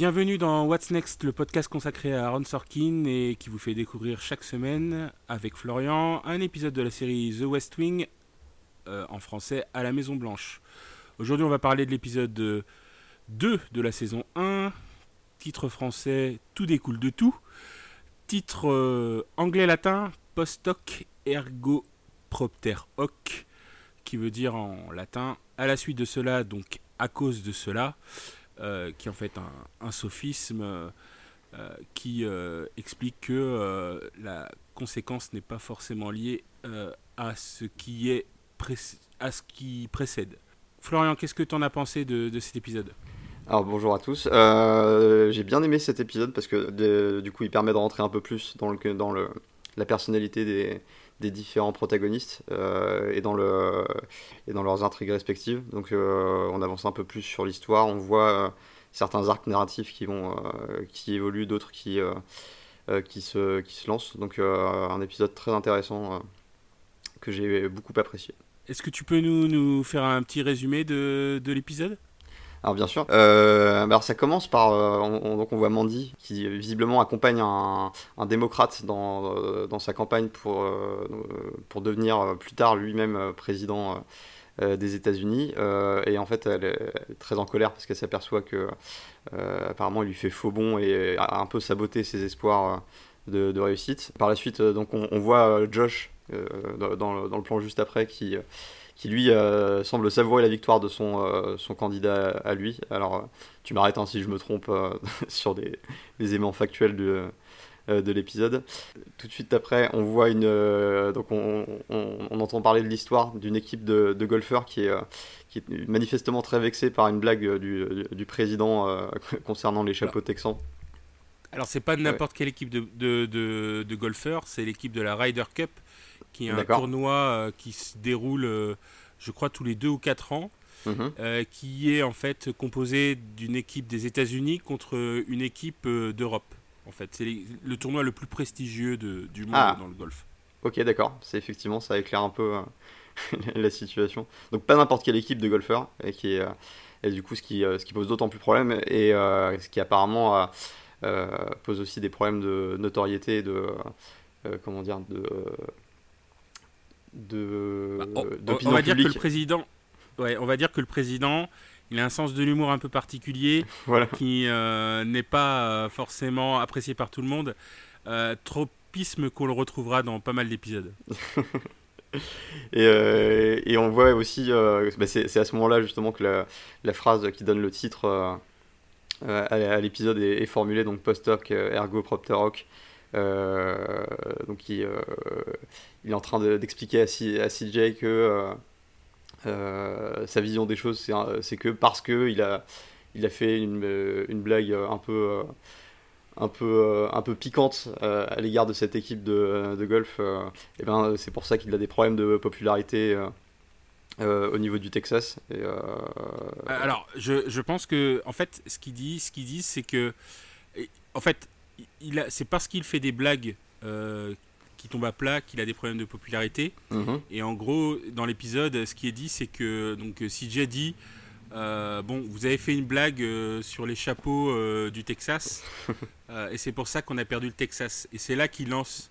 Bienvenue dans What's Next, le podcast consacré à Aaron Sorkin et qui vous fait découvrir chaque semaine, avec Florian, un épisode de la série The West Wing, euh, en français à la Maison Blanche. Aujourd'hui, on va parler de l'épisode 2 de la saison 1, titre français Tout découle de tout, titre euh, anglais-latin Post hoc ergo propter hoc, qui veut dire en latin à la suite de cela, donc à cause de cela. Euh, qui est en fait un, sophisme euh, qui euh, explique que la conséquence n'est pas forcément liée à ce qui est à ce qui précède. Florian, qu'est-ce que tu en as pensé de, cet épisode? Alors bonjour à tous, j'ai bien aimé cet épisode parce que du coup il permet de rentrer un peu plus dans, le, dans le, la personnalité des, des différents protagonistes euh, et, dans le, et dans leurs intrigues respectives. Donc euh, on avance un peu plus sur l'histoire, on voit euh, certains arcs narratifs qui, vont, qui évoluent, d'autres qui, qui, se, qui se lancent. Donc un épisode très intéressant que j'ai beaucoup apprécié. Est-ce que tu peux nous, nous, faire un petit résumé de, de l'épisode? Alors bien sûr. Euh, alors ça commence par euh, on, donc on voit Mandy qui visiblement accompagne un, démocrate dans, euh, dans, sa campagne pour, pour devenir plus tard lui-même président des États-Unis. et en fait elle est très en colère parce qu'elle s'aperçoit que apparemment il lui fait faux bon et a un peu saboté ses espoirs de, réussite. Par la suite donc on, voit Josh dans, dans, le plan juste après qui qui lui euh, semble savourer la victoire de son, euh, son candidat à lui. Alors, euh, tu m'arrêtes hein, si je me trompe sur des, des, éléments factuels de, de l'épisode. Tout de suite après, on voit une. donc, on, on, entend parler de l'histoire d'une équipe de, de, golfeurs qui est, qui est manifestement très vexée par une blague du, du, président concernant les chapeaux texans. Alors, c'est pas n'importe quelle équipe de, de, de golfeurs, c'est l'équipe de la Ryder Cup qui est un tournoi euh, qui se déroule, euh, je crois, tous les deux ou quatre ans. Mhm. Euh, qui est en fait composé d'une équipe des États-Unis contre une équipe d'Europe. En fait, c'est le tournoi le plus prestigieux de, du monde ah. dans le golf. Ok, d'accord. C'est effectivement, ça éclaire un peu la situation. Donc pas n'importe quelle équipe de golfeurs et qui est, et du coup ce qui, ce qui pose d'autant plus problème et ce qui apparemment pose aussi des problèmes de notoriété, de comment dire, de de bah, on, va dire que le président ouais, on va dire que le président il a un sens de l'humour un peu particulier qui euh, n'est pas euh, forcément apprécié par tout le monde. Euh, tropisme qu'on le retrouvera dans pas mal d'épisodes. Et, et, on voit aussi bah, c'est à ce moment là justement que la, la, phrase qui donne le titre à, l'épisode est, formulée donc post-hoc ergo propter hoc. Euh, donc il, euh, il, est en train d'expliquer à, à, CJ que euh, sa vision des choses, c'est que parce qu'il a, il a fait une, blague un peu un peu, un peu piquante à l'égard de cette équipe de, de golf, et ben, c'est pour ça qu'il a des problèmes de popularité au niveau du Texas. Et, Alors, je, je, pense que, en fait, ce qu'il dit, ce qu'il dit, c'est que, en fait, c'est parce qu'il fait des blagues euh, qui tombent à plat qu'il a des problèmes de popularité. Mhm. Et en gros, dans l'épisode, ce qui est dit, c'est que donc CJ dit euh, bon, vous avez fait une blague euh, sur les chapeaux du Texas, et c'est pour ça qu'on a perdu le Texas. Et c'est là qu'il lance,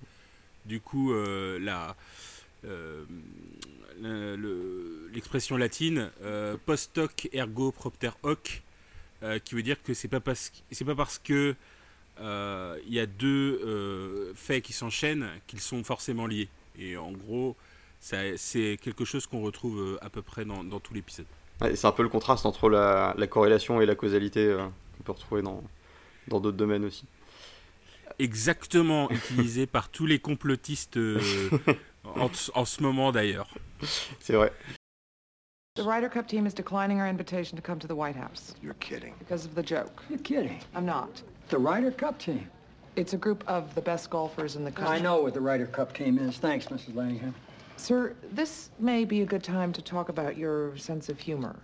du coup, la l'expression latine post hoc ergo propter hoc, qui veut dire que c'est pas parce c'est pas parce que euh, il y a deux euh, faits qui s'enchaînent qu'ils sont forcément liés. Et en gros, c'est quelque chose qu'on retrouve euh, à peu près dans, dans tout l'épisode. c'est un peu le contraste entre la, corrélation et la causalité qu'on peut retrouver dans d'autres domaines aussi. Exactement, utilisé par tous les complotistes en, en, ce moment d'ailleurs. C'est vrai. The Ryder Cup team is declining our invitation to come to the White House. You're kidding. Because of the joke. You're kidding. I'm not. The Ryder Cup team. It's a group of the best golfers in the country. I know what the Ryder Cup team is. Thanks, Mrs. Lanningham. Sir, this may be a good time to talk about your sense of humor.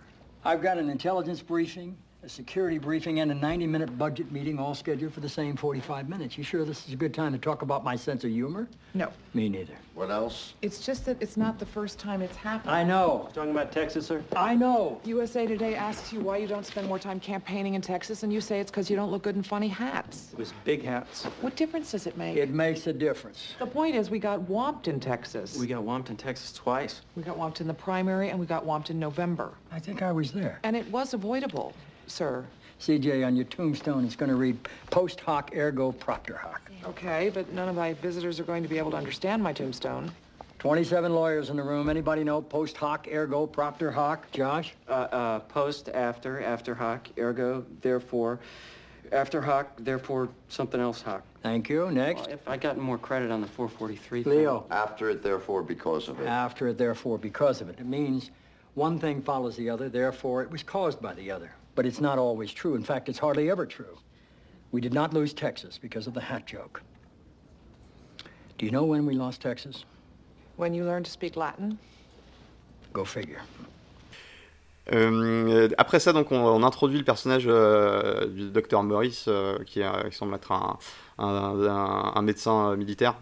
I've got an intelligence briefing A security briefing and a 90-minute budget meeting all scheduled for the same 45 minutes. You sure this is a good time to talk about my sense of humor? No. Me neither. What else? It's just that it's not the first time it's happened. I know. Talking about Texas, sir? I know. USA Today asks you why you don't spend more time campaigning in Texas, and you say it's because you don't look good in funny hats. It was big hats. What difference does it make? It makes a difference. The point is, we got whomped in Texas. We got whomped in Texas twice. We got whomped in the primary, and we got whomped in November. I think I was there. And it was avoidable, sir. CJ, on your tombstone, it's going to read post hoc ergo propter hoc. Okay, but none of my visitors are going to be able to understand my tombstone. 27 lawyers in the room. Anybody know post hoc ergo propter hoc? Josh? Uh, uh, post, after, after hoc, ergo, therefore, after hoc, therefore, something else hoc. Thank you. Next. Well, if I got more credit on the 443 thing- Leo. After it, therefore, because of it. After it, therefore, because of it. It means one thing follows the other, therefore it was caused by the other. But it's not always true. In fact, it's hardly ever true. We did not lose Texas because of the hat joke. Do you know when we lost Texas? When you learn to speak Latin, Go figure. Euh, après ça, donc, on, on introduit le personnage euh, du docteur Maurice, euh, qui, semble être un, un- un- un médecin militaire,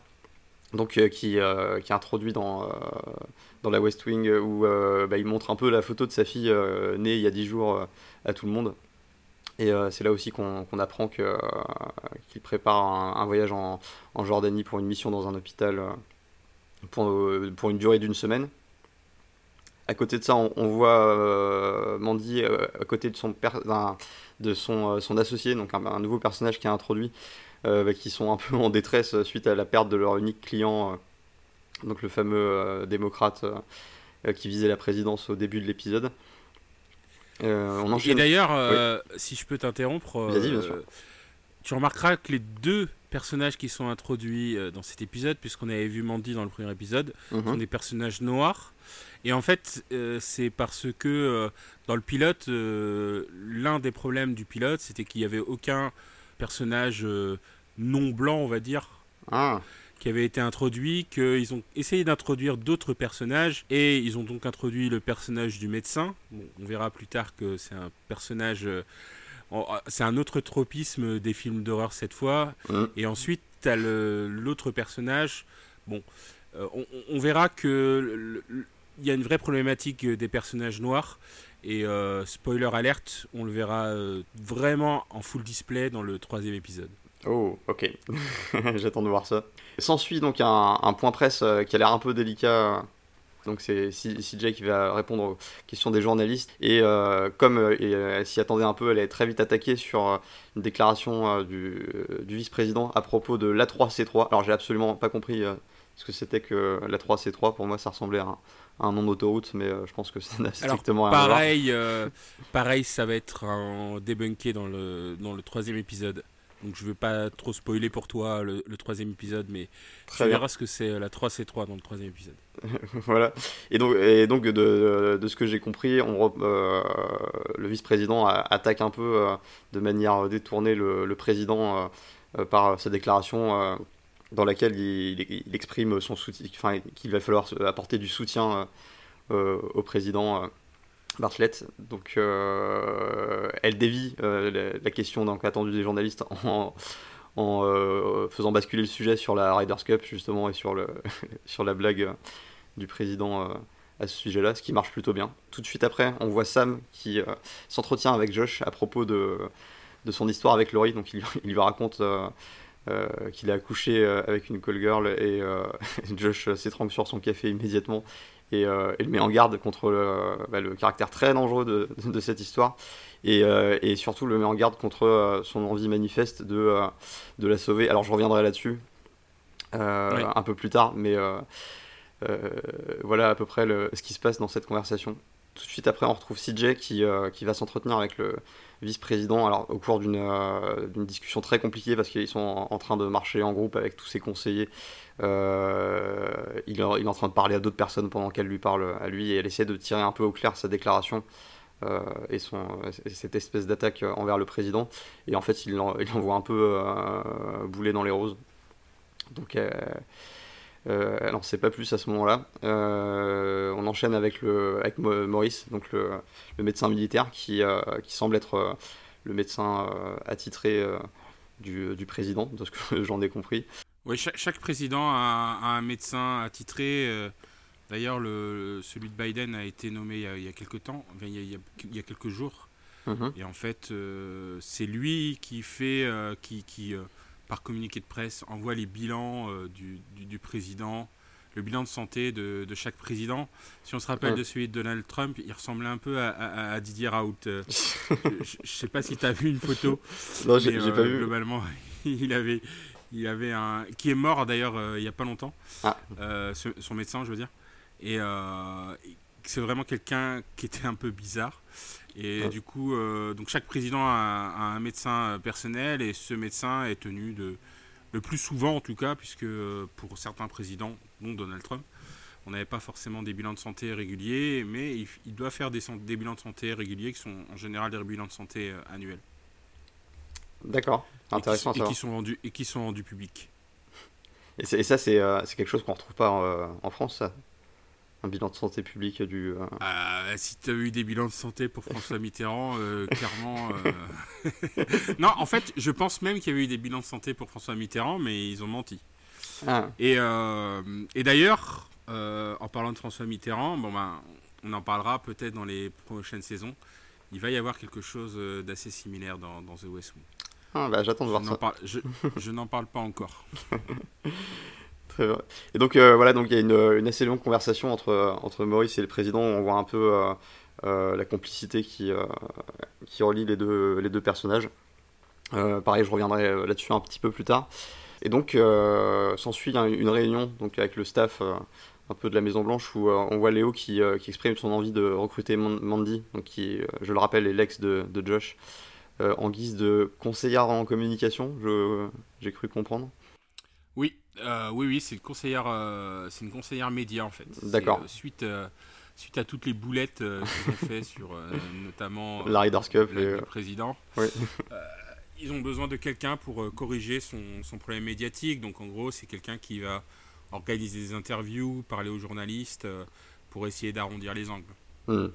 donc euh, qui, euh, qui est introduit dans, euh, dans la West Wing, où euh, bah, il montre un peu la photo de sa fille euh, née il y a 10 jours euh, à tout le monde. Et euh, c'est là aussi qu'on apprend euh, qu'il prépare un, voyage en, Jordanie pour une mission dans un hôpital euh, pour, euh, une durée d'une semaine. À côté de ça, on, voit euh, Mandy euh, à côté de son, de son, euh, associé, donc un, un nouveau personnage qui est introduit, euh, bah, qui sont un peu en détresse suite à la perte de leur unique client, euh, donc le fameux euh, démocrate euh, qui visait la présidence au début de l'épisode. Euh, on Et d'ailleurs, si je peux t'interrompre, tu remarqueras que les deux personnages qui sont introduits dans cet épisode, puisqu'on avait vu Mandy dans le premier épisode, Mhm. sont des personnages noirs. Et en fait, euh, c'est parce que euh, dans le pilote, euh, l'un des problèmes du pilote, c'était qu'il n'y avait aucun personnage non blanc, on va dire, Ah, qui avait été introduit, qu'ils ont essayé d'introduire d'autres personnages, et ils ont donc introduit le personnage du médecin. Bon, on verra plus tard que c'est un personnage... euh, en- c'est un autre tropisme des films d'horreur cette fois. Et ensuite, tu as l'autre personnage. Bon, euh, on, on verra que il y a une vraie problématique des personnages noirs. Et euh, spoiler alerte, on le verra euh, vraiment en full display dans le troisième épisode. Oh, ok. J'attends de voir ça. S'ensuit donc un, un point presse euh, qui a l'air un peu délicat. Donc c'est CJ qui va répondre aux questions des journalistes. Et euh, comme euh, euh, elle s'y attendait un peu, elle est très vite attaquée sur euh, une déclaration euh, du, euh, du vice-président à propos de l'A3C3. Alors j'ai absolument pas compris euh, ce que c'était que l'A3C3. Pour moi ça ressemblait à un, à un nom d'autoroute, mais euh, je pense que ça n'a Alors, strictement rien à voir. Pareil, euh, pareil, ça va être débunké dans le, dans le troisième épisode. Donc je veux pas trop spoiler pour toi le, le troisième épisode, mais Très tu bien. verras ce que c'est euh, la 3C3 dans le troisième épisode. voilà. Et donc, et donc de, de, de ce que j'ai compris, on euh, le vice-président attaque un peu euh, de manière détournée le, le président euh, par sa déclaration dans laquelle il, il- il exprime son soutien, enfin qu'il va falloir apporter du soutien au président Bartlett. Donc euh, elle dévie euh, la, question attendue des journalistes en, euh, faisant basculer le sujet sur la Riders Cup justement et sur, la blague du président à ce sujet-là, ce qui marche plutôt bien. Tout de suite après, on voit Sam qui s'entretient avec Josh à propos de, de son histoire avec Laurie. Donc il, il lui raconte qu'il a accouché avec une call girl et Josh s'étrangle sur son café immédiatement et, euh, et le met en garde contre le, bah, le caractère très dangereux de, de cette histoire et, euh, et surtout le met en garde contre euh, son envie manifeste de, de la sauver. Alors je reviendrai là-dessus Oui. un peu plus tard, mais voilà à peu près le- ce qui se passe dans cette conversation. Tout de suite après, on retrouve CJ qui, euh, qui va s'entretenir avec le vice-président alors au cours d'une euh, discussion très compliquée parce qu'ils sont en, en train de marcher en groupe avec tous ses conseillers. Euh, il, est- en train de parler à d'autres personnes pendant qu'elle lui parle à lui et elle essaie de tirer un peu au clair sa déclaration et, son, et cette espèce d'attaque envers le président. Et en fait, il l'en- il l'envoie un peu bouler dans les roses. Donc, euh, Euh, elle n'en sait pas plus à ce moment-là. Euh, on enchaîne avec, le, avec Maurice, donc le, le médecin militaire, qui, euh, qui semble être le médecin attitré du, du, président, de ce que j'en ai compris. Oui, chaque, chaque président a, a, un médecin attitré. D'ailleurs, celui de Biden a été nommé il y a, il y a quelques temps, il y a, il y a quelques jours. Mmh. Et en fait, c'est lui qui fait, qui, qui par communiqué de presse, envoie les bilans euh, du, du, président, le bilan de santé de, de, chaque président. Si on se rappelle de celui de Donald Trump, il ressemblait un peu à, à, Didier Raoult. Euh, je ne sais pas si tu as vu une photo. Non, j'ai euh, pas vu. Globalement, il avait, il avait un. qui est mort d'ailleurs il n'y a pas longtemps. Ah. son médecin, je veux dire. Et c'est vraiment quelqu'un qui était un peu bizarre. Et du coup, euh, donc chaque président a, un médecin personnel et ce médecin est tenu de, le plus souvent en tout cas, puisque euh, pour certains présidents, dont Donald Trump, on n'avait pas forcément des bilans de santé réguliers, mais il, doit faire des, des, bilans de santé réguliers qui sont en général des bilans de santé euh, annuels. D'accord, intéressant et qui, et qui, sont rendus et qui sont rendus publics. Et, ça, c'est quelque chose qu'on ne retrouve pas en, en France, ça? Un bilan de santé publique du. Euh, ah, si tu as eu des bilans de santé pour François Mitterrand, euh, clairement. Euh, non, en fait, je pense même qu'il y avait eu des bilans de santé pour François Mitterrand, mais ils ont menti. Ah. Et, et d'ailleurs, en parlant de François Mitterrand, bon ben, on en parlera peut-être dans les prochaines saisons. Il va y avoir quelque chose d'assez similaire dans, dans, The West Wing. Ah, bah, j'attends de voir ça. je, je n'en parle pas encore. Et donc euh, voilà, donc il y a une, assez longue conversation entre, entre Maurice et le président. On voit un peu euh, euh, la complicité qui, qui relie les deux, les deux personnages. pareil, je reviendrai là-dessus un petit peu plus tard. Et donc s'ensuit une réunion donc, avec le staff un peu de la Maison Blanche où on voit Léo qui, qui, exprime son envie de recruter Mandy, donc qui, je le rappelle, est l'ex de, de, Josh, en guise de conseillère en communication, j'ai cru comprendre. Oui, euh, oui, oui, c'est une conseillère, euh, c'est une conseillère média en fait. D'accord. Euh, suite, suite à toutes les boulettes qu'ils ont fait sur notamment la Riders Cup, le président. Oui. ils ont besoin de quelqu'un pour corriger son, son, problème médiatique. Donc en gros, c'est quelqu'un qui va organiser des interviews, parler aux journalistes pour essayer d'arrondir les angles. Hmm.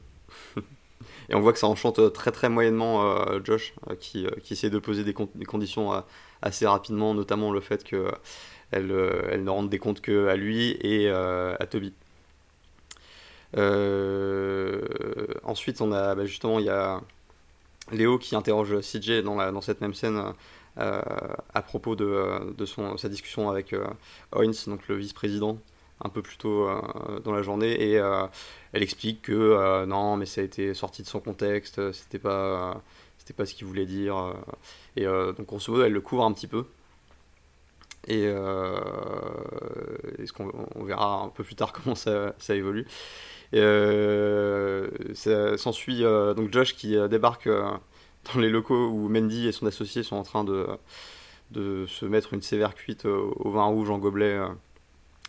Et on voit que ça enchante très très moyennement Josh, qui, qui essaie de poser des, des conditions assez rapidement, notamment le fait que elle, euh, elle ne rend des comptes qu'à lui et euh, à Toby. Euh, ensuite, on a bah, justement il y a Léo qui interroge CJ dans, dans cette même scène à propos de, sa discussion avec euh, donc le vice-président, un peu plus tôt dans la journée, et elle explique que non, mais ça a été sorti de son contexte, c'était pas, c'était pas ce qu'il voulait dire, et donc grosso modo elle le couvre un petit peu. Et euh, ce qu'on on verra un peu plus tard comment ça, ça évolue. Euh, S'ensuit euh, donc Josh qui débarque dans les locaux où Mandy et son associé sont en train de, de se mettre une sévère cuite au, vin rouge en gobelet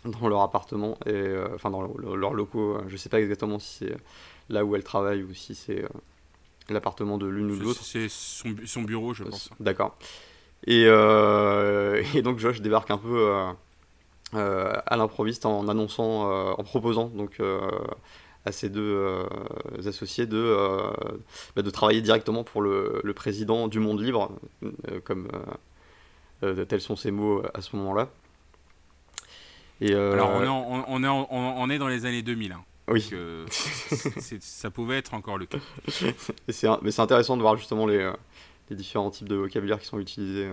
dans leur appartement, et, enfin dans leurs locaux. Je sais pas exactement si c'est là où elle travaille ou si c'est l'appartement de l'une ou de l'autre. C'est son, son, bureau, je pense. D'accord. Et, euh, et, donc Josh débarque un peu euh, euh, à l'improviste en annonçant, en proposant donc à ses deux associés de, bah, de travailler directement pour le, le, président du monde libre, comme tels sont ses mots à ce moment-là. Et Alors on est, on, est on, est dans les années 2000. Hein. Oui. ça pouvait être encore le cas. mais c'est intéressant de voir justement les, différents types de vocabulaire qui sont utilisés.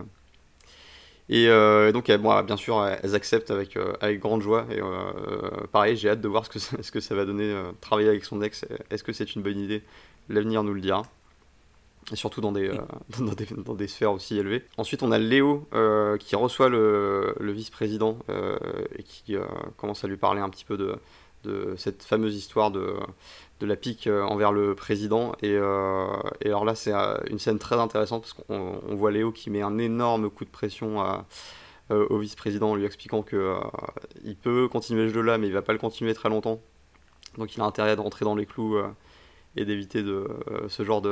Et euh, donc, bon, bien sûr, elles acceptent avec, euh, avec grande joie. Et euh, pareil, j'ai hâte de voir ce que, ça, ce que ça va donner, travailler avec son ex. Est-ce que c'est une bonne idée? L'avenir nous le dira. Et surtout dans des, dans des, dans, des, sphères aussi élevées. Ensuite, on a Léo qui reçoit le, le vice-président et qui commence à lui parler un petit peu de, cette fameuse histoire de, de la pique euh, envers le président. Et, euh, alors là, c'est euh, une scène très intéressante parce qu'on voit Léo qui met un énorme coup de pression au vice-président en lui expliquant que il peut continuer ce jeu-là, mais il va pas le continuer très longtemps. Donc il a intérêt de rentrer dans les clous et d'éviter ce genre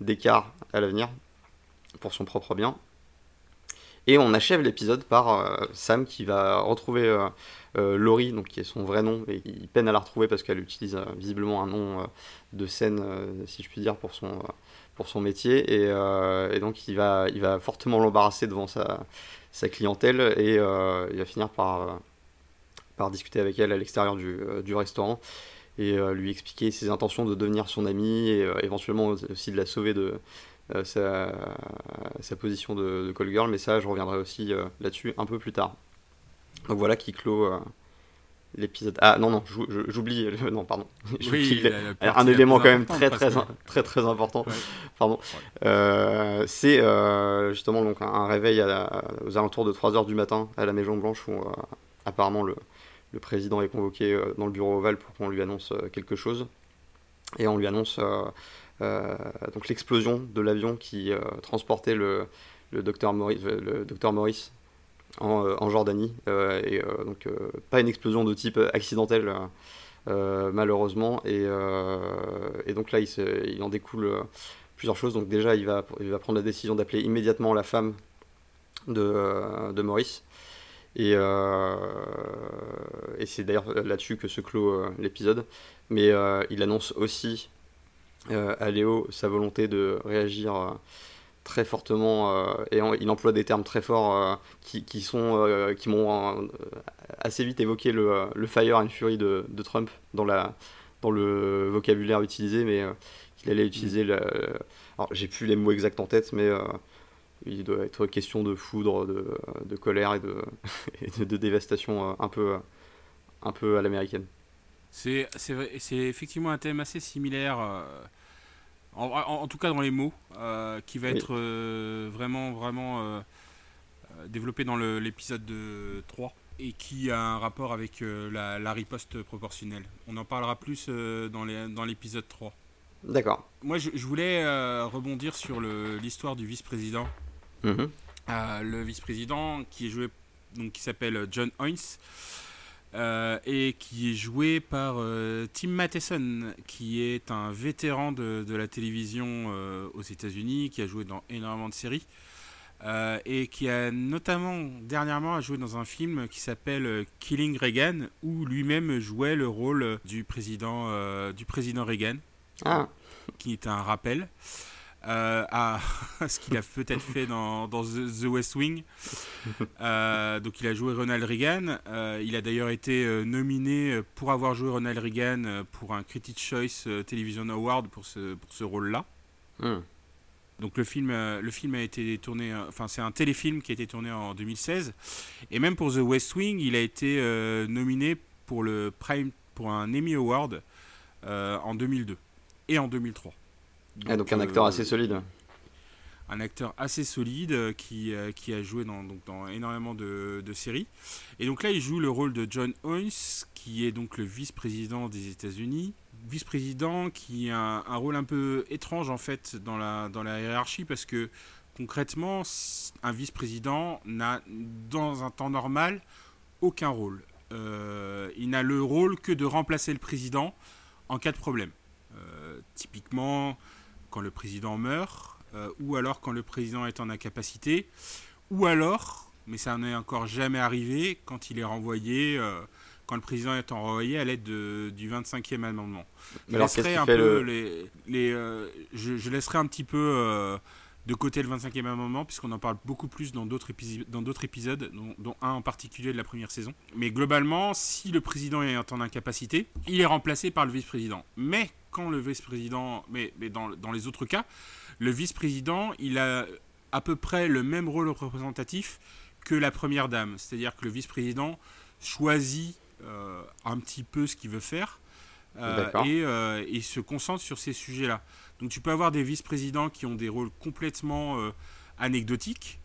d'écart à l'avenir pour son propre bien. Et on achève l'épisode par Sam qui va retrouver Laurie, donc qui est son vrai nom, et il peine à la retrouver parce qu'elle utilise visiblement un nom de scène, si je puis dire, pour son, pour son métier. Et, donc il va, il va fortement l'embarrasser devant sa, sa clientèle et il va finir par, par discuter avec elle à l'extérieur du, du restaurant et euh, lui expliquer ses intentions de devenir son ami et euh, éventuellement aussi de la sauver de euh, sa, sa, position de, de, call girl. Mais ça, je reviendrai aussi là-dessus un peu plus tard. Donc voilà qui clôt l'épisode. Ah non, non, j'oublie. Non, pardon. Oui, un élément quand même très très, très, très, important. Pardon. Euh, c'est euh, justement donc, un réveil à aux alentours de 3h du matin à la Maison Blanche où euh, apparemment le, le président est convoqué euh, dans le bureau ovale pour qu'on lui annonce euh, quelque chose. Et on lui annonce euh, donc l'explosion de l'avion qui transportait le, docteur Maurice, en, Jordanie. et donc pas une explosion de type accidentel. malheureusement. Et, et, donc là, il, en découle plusieurs choses. Donc déjà, il va, il va prendre la décision d'appeler immédiatement la femme de, de Maurice. Et, euh, et c'est d'ailleurs là-dessus que se clôt euh, l'épisode. Mais euh, il annonce aussi à Léo sa volonté de réagir très fortement et il emploie des termes très forts qui, sont qui m'ont assez vite évoqué le, fire and fury de, de, Trump dans la dans le vocabulaire utilisé mais qu'il allait utiliser alors j'ai plus les mots exacts en tête mais il doit être question de foudre, de, colère et de, de, dévastation euh, un peu, un peu à l'américaine. C'est effectivement un thème assez similaire, euh, en, en, tout cas dans les mots, euh, qui va être vraiment, vraiment développé dans l'épisode 3 et qui a un rapport avec la, la, riposte proportionnelle. On en parlera plus dans l'épisode 3. D'accord. Moi, je, je voulais rebondir sur l'histoire du vice-président Mhm. Euh, le vice-président qui est joué donc qui s'appelle John Hoynes euh, et qui est joué par euh, Tim Matheson qui est un vétéran de, de la télévision aux États-Unis qui a joué dans énormément de séries et qui a notamment dernièrement joué dans un film qui s'appelle Killing Reagan où lui-même jouait le rôle du président du président Reagan ah. qui est un rappel euh, à, ce qu'il a peut-être fait dans, dans, The West Wing. Euh, donc il a joué Ronald Reagan. Euh, il a d'ailleurs été nominé pour avoir joué Ronald Reagan pour un Critics' Choice Television Award pour ce, pour ce rôle-là. Hmm. Donc le film, le film a été tourné, enfin c'est un téléfilm qui a été tourné en 2016. Et même pour The West Wing, il a été nominé pour, le Prime, pour un Emmy Award en 2002 et en 2003. Donc, ah, donc un acteur assez solide. Un acteur assez solide euh, qui, euh, qui a joué dans, donc, dans énormément de, de, séries. Et donc là, il joue le rôle de John Hoynes, qui est donc le vice-président des États-Unis. Vice-président qui a un, un, rôle un peu étrange en fait dans la, dans la hiérarchie parce que concrètement, un vice-président n'a dans un temps normal aucun rôle. Euh, il n'a le rôle que de remplacer le président en cas de problème. Euh, typiquement, quand le président meurt, euh, ou alors quand le président est en incapacité, ou alors, mais ça n'en est encore jamais arrivé, quand il est renvoyé, euh, quand le président est renvoyé à l'aide du 25e amendement. Je laisserai, un peu les, les euh, je, je, laisserai un petit peu de côté le 25e amendement, puisqu'on en parle beaucoup plus dans d'autres épisodes, dont, un en particulier de la première saison. Mais globalement, si le président est en incapacité, il est remplacé par le vice-président. Mais quand le vice-président, mais, mais dans, dans, les autres cas, le vice-président, il a à peu près le même rôle représentatif que la première dame. C'est-à-dire que le vice-président choisit euh, un petit peu ce qu'il veut faire euh, et, euh, et, se concentre sur ces sujets-là. Donc tu peux avoir des vice-présidents qui ont des rôles complètement anecdotiques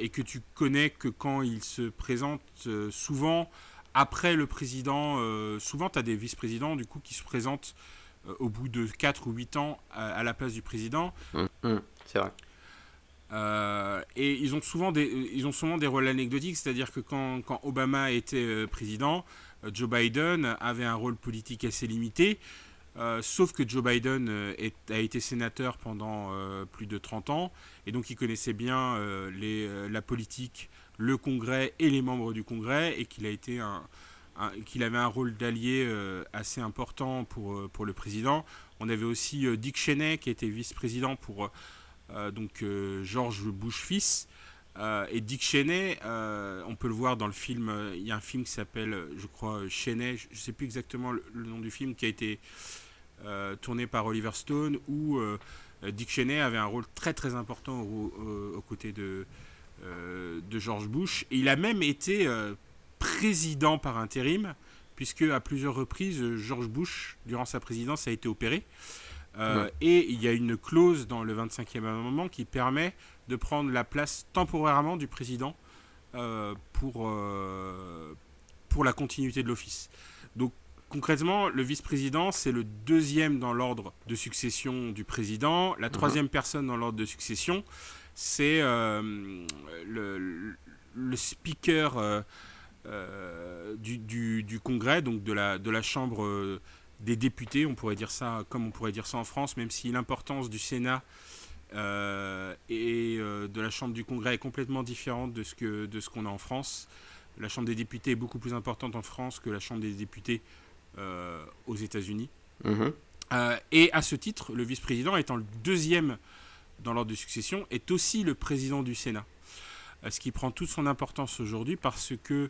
et que tu connais que quand ils se présentent souvent après le président. souvent tu as des vice-présidents du coup qui se présentent au bout de 4 ou 8 ans à, à la place du président. Mmh, mmh, c'est vrai. Euh, et ils ont souvent des, ils ont souvent des rôles anecdotiques, c'est-à-dire que quand, quand, Obama était président, Joe Biden avait un rôle politique assez limité. Euh, sauf que Joe Biden euh, est- a été sénateur pendant euh, plus de 30 ans, et donc il connaissait bien euh, les, euh, la politique, le Congrès et les membres du Congrès, et qu'il a été un- qu'il avait un rôle d'allié euh, assez important pour, euh, pour le président. On avait aussi euh, Dick Cheney qui était vice-président pour donc George Bush fils. Et Dick Cheney, on peut le voir dans le film. Il y a un film qui s'appelle, je crois, Cheney. Je ne sais plus exactement le, nom du film qui a été tourné par Oliver Stone, où Dick Cheney avait un rôle très très important au- au- aux côtés de, de George Bush. Et il a même été président par intérim, puisque à plusieurs reprises, George Bush, durant sa présidence, a été opéré. Euh, Ouais. Et il y a une clause dans le 25e amendement qui permet de prendre la place temporairement du président euh, pour, euh, pour la continuité de l'office. Donc concrètement, le vice-président, c'est le deuxième dans l'ordre de succession du président. La troisième personne dans l'ordre de succession, c'est le, le speaker du, du- du Congrès, donc de la, de la Chambre euh, des députés, on pourrait dire ça comme on pourrait dire ça en France, même si l'importance du Sénat euh, et euh, de la Chambre du Congrès est complètement différente de ce que de ce qu'on a en France. La Chambre des députés est beaucoup plus importante en France que la Chambre des députés euh, aux États-Unis. Mhm. Euh, et à ce titre, le vice-président, étant le deuxième dans l'ordre de succession, est aussi le président du Sénat. Euh, ce qui prend toute son importance aujourd'hui parce que euh,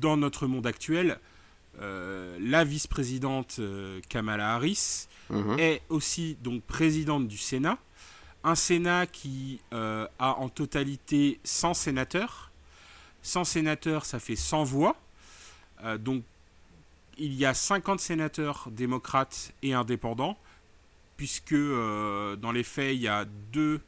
dans notre monde actuel, euh, la vice-présidente euh, Kamala Harris Mhm. est aussi donc présidente du Sénat. Un Sénat qui euh, a en totalité 100 sénateurs. 100 sénateurs, ça fait 100 voix. Euh, donc il y a 50 sénateurs démocrates et indépendants, puisque euh, dans les faits, il y a deux euh,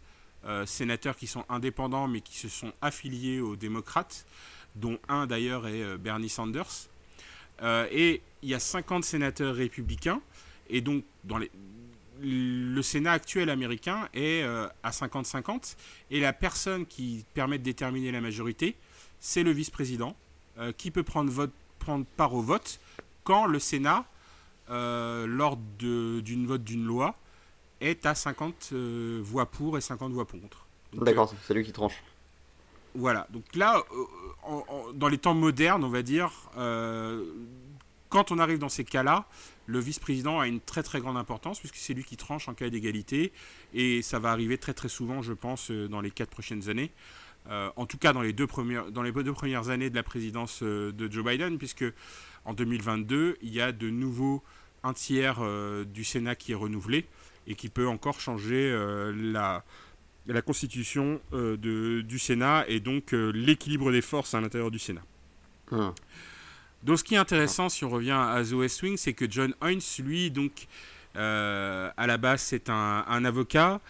sénateurs qui sont indépendants mais qui se sont affiliés aux démocrates, dont un d'ailleurs est euh, Bernie Sanders. Euh, et il y a 50 sénateurs républicains, et donc dans le Sénat actuel américain est euh, à 50-50, et la personne qui permet de déterminer la majorité, c'est le vice-président, euh, qui peut prendre, part au vote quand le Sénat, euh, lors d'une vote d'une loi, est à 50 euh, voix pour et 50 voix contre. Euh, D'accord, c'est lui qui tranche. voilà, donc là, euh, en- en- dans les temps modernes, on va dire, quand on arrive dans ces cas-là, le vice-président a une très très grande importance puisque c'est lui qui tranche en cas d'égalité et ça va arriver très très souvent, je pense, dans les quatre prochaines années. Euh, en tout cas, dans les, deux premières, dans les deux premières années de la présidence de Joe Biden, puisque en 2022, il y a de nouveau un tiers euh, du Sénat qui est renouvelé et qui peut encore changer euh, la, la constitution euh, de- du Sénat et donc euh, l'équilibre des forces à l'intérieur du Sénat. Mhm. Donc, ce qui est intéressant, si on revient à The West Wing, c'est que John Hines, lui, donc, euh, à la base, c'est un, un avocat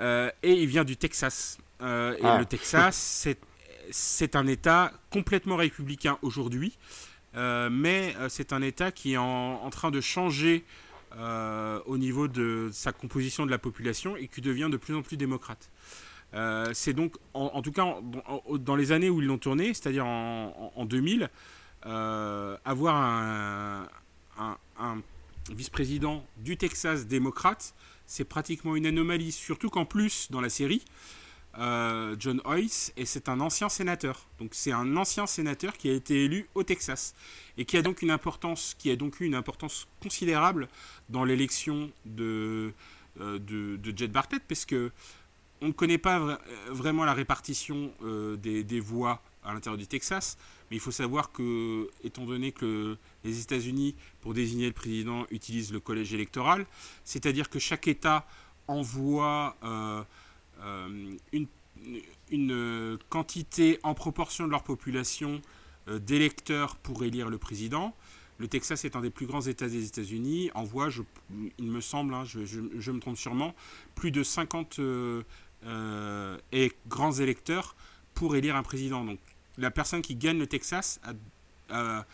euh, et il vient du Texas. Euh, et Ah. le Texas, c'est, un État complètement républicain aujourd'hui, mais c'est un État qui est en, en train de changer euh, au niveau de sa composition de la population et qui devient de plus en plus démocrate. Euh, c'est donc, en, tout cas, dans les années où ils l'ont tourné, c'est-à-dire en, en- en 2000, euh, avoir un- un vice-président du Texas démocrate, c'est pratiquement une anomalie, surtout qu'en plus, dans la série, euh, John Hoyce, et c'est un ancien sénateur. Donc c'est un ancien sénateur qui a été élu au Texas et qui a donc une importance, qui a donc eu une importance considérable dans l'élection de, euh, de, de Jed Bartlett, parce que on ne connaît pas euh, vraiment la répartition euh, des, des voix à l'intérieur du Texas, mais il faut savoir que, étant donné que les États-Unis, pour désigner le président, utilisent le collège électoral, c'est-à-dire que chaque État envoie euh, euh, une, une euh, quantité en proportion de leur population euh, d'électeurs pour élire le président. Le Texas est un des plus grands États des États-Unis, envoie, je, il me semble, hein, je, je- je me trompe sûrement, plus de 50 euh, euh, et grands électeurs pour élire un président. Donc la personne qui gagne le Texas a- a-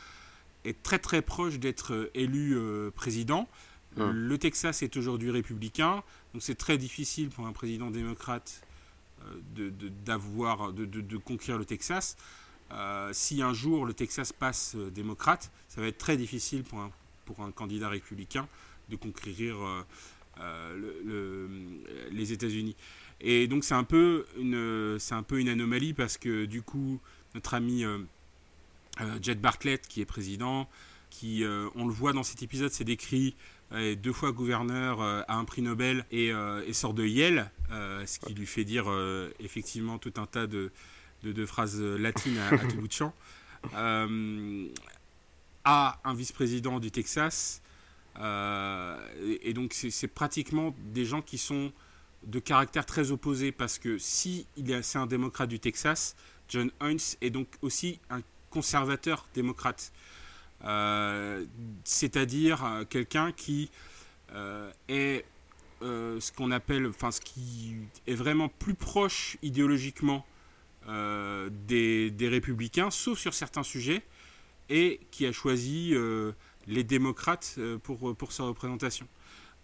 est très très proche d'être élu euh, président. Hum. Le Texas est aujourd'hui républicain, donc c'est très difficile pour un président démocrate euh, de, de- de, de- conquérir le Texas. Euh, si un jour le Texas passe euh, démocrate, ça va être très difficile pour un, pour un candidat républicain de conquérir les États-Unis. Et donc c'est un peu une c'est un peu une anomalie parce que du coup notre ami Jed Bartlett qui est président, qui on le voit dans cet épisode, c'est décrit deux fois gouverneur à un prix Nobel et, sort de Yale, ce qui lui fait dire effectivement tout un tas de, phrases latines à, tout bout de champ, euh, à un vice-président du Texas. Euh, et, donc c'est pratiquement des gens qui sont de caractère très opposé parce que si c'est un démocrate du Texas, John Hines est donc aussi un conservateur démocrate. Euh, c'est-à-dire quelqu'un qui est ce qu'on appelle, enfin ce qui est vraiment plus proche idéologiquement euh, des, républicains, sauf sur certains sujets, et qui a choisi euh, les démocrates euh, pour, pour sa représentation.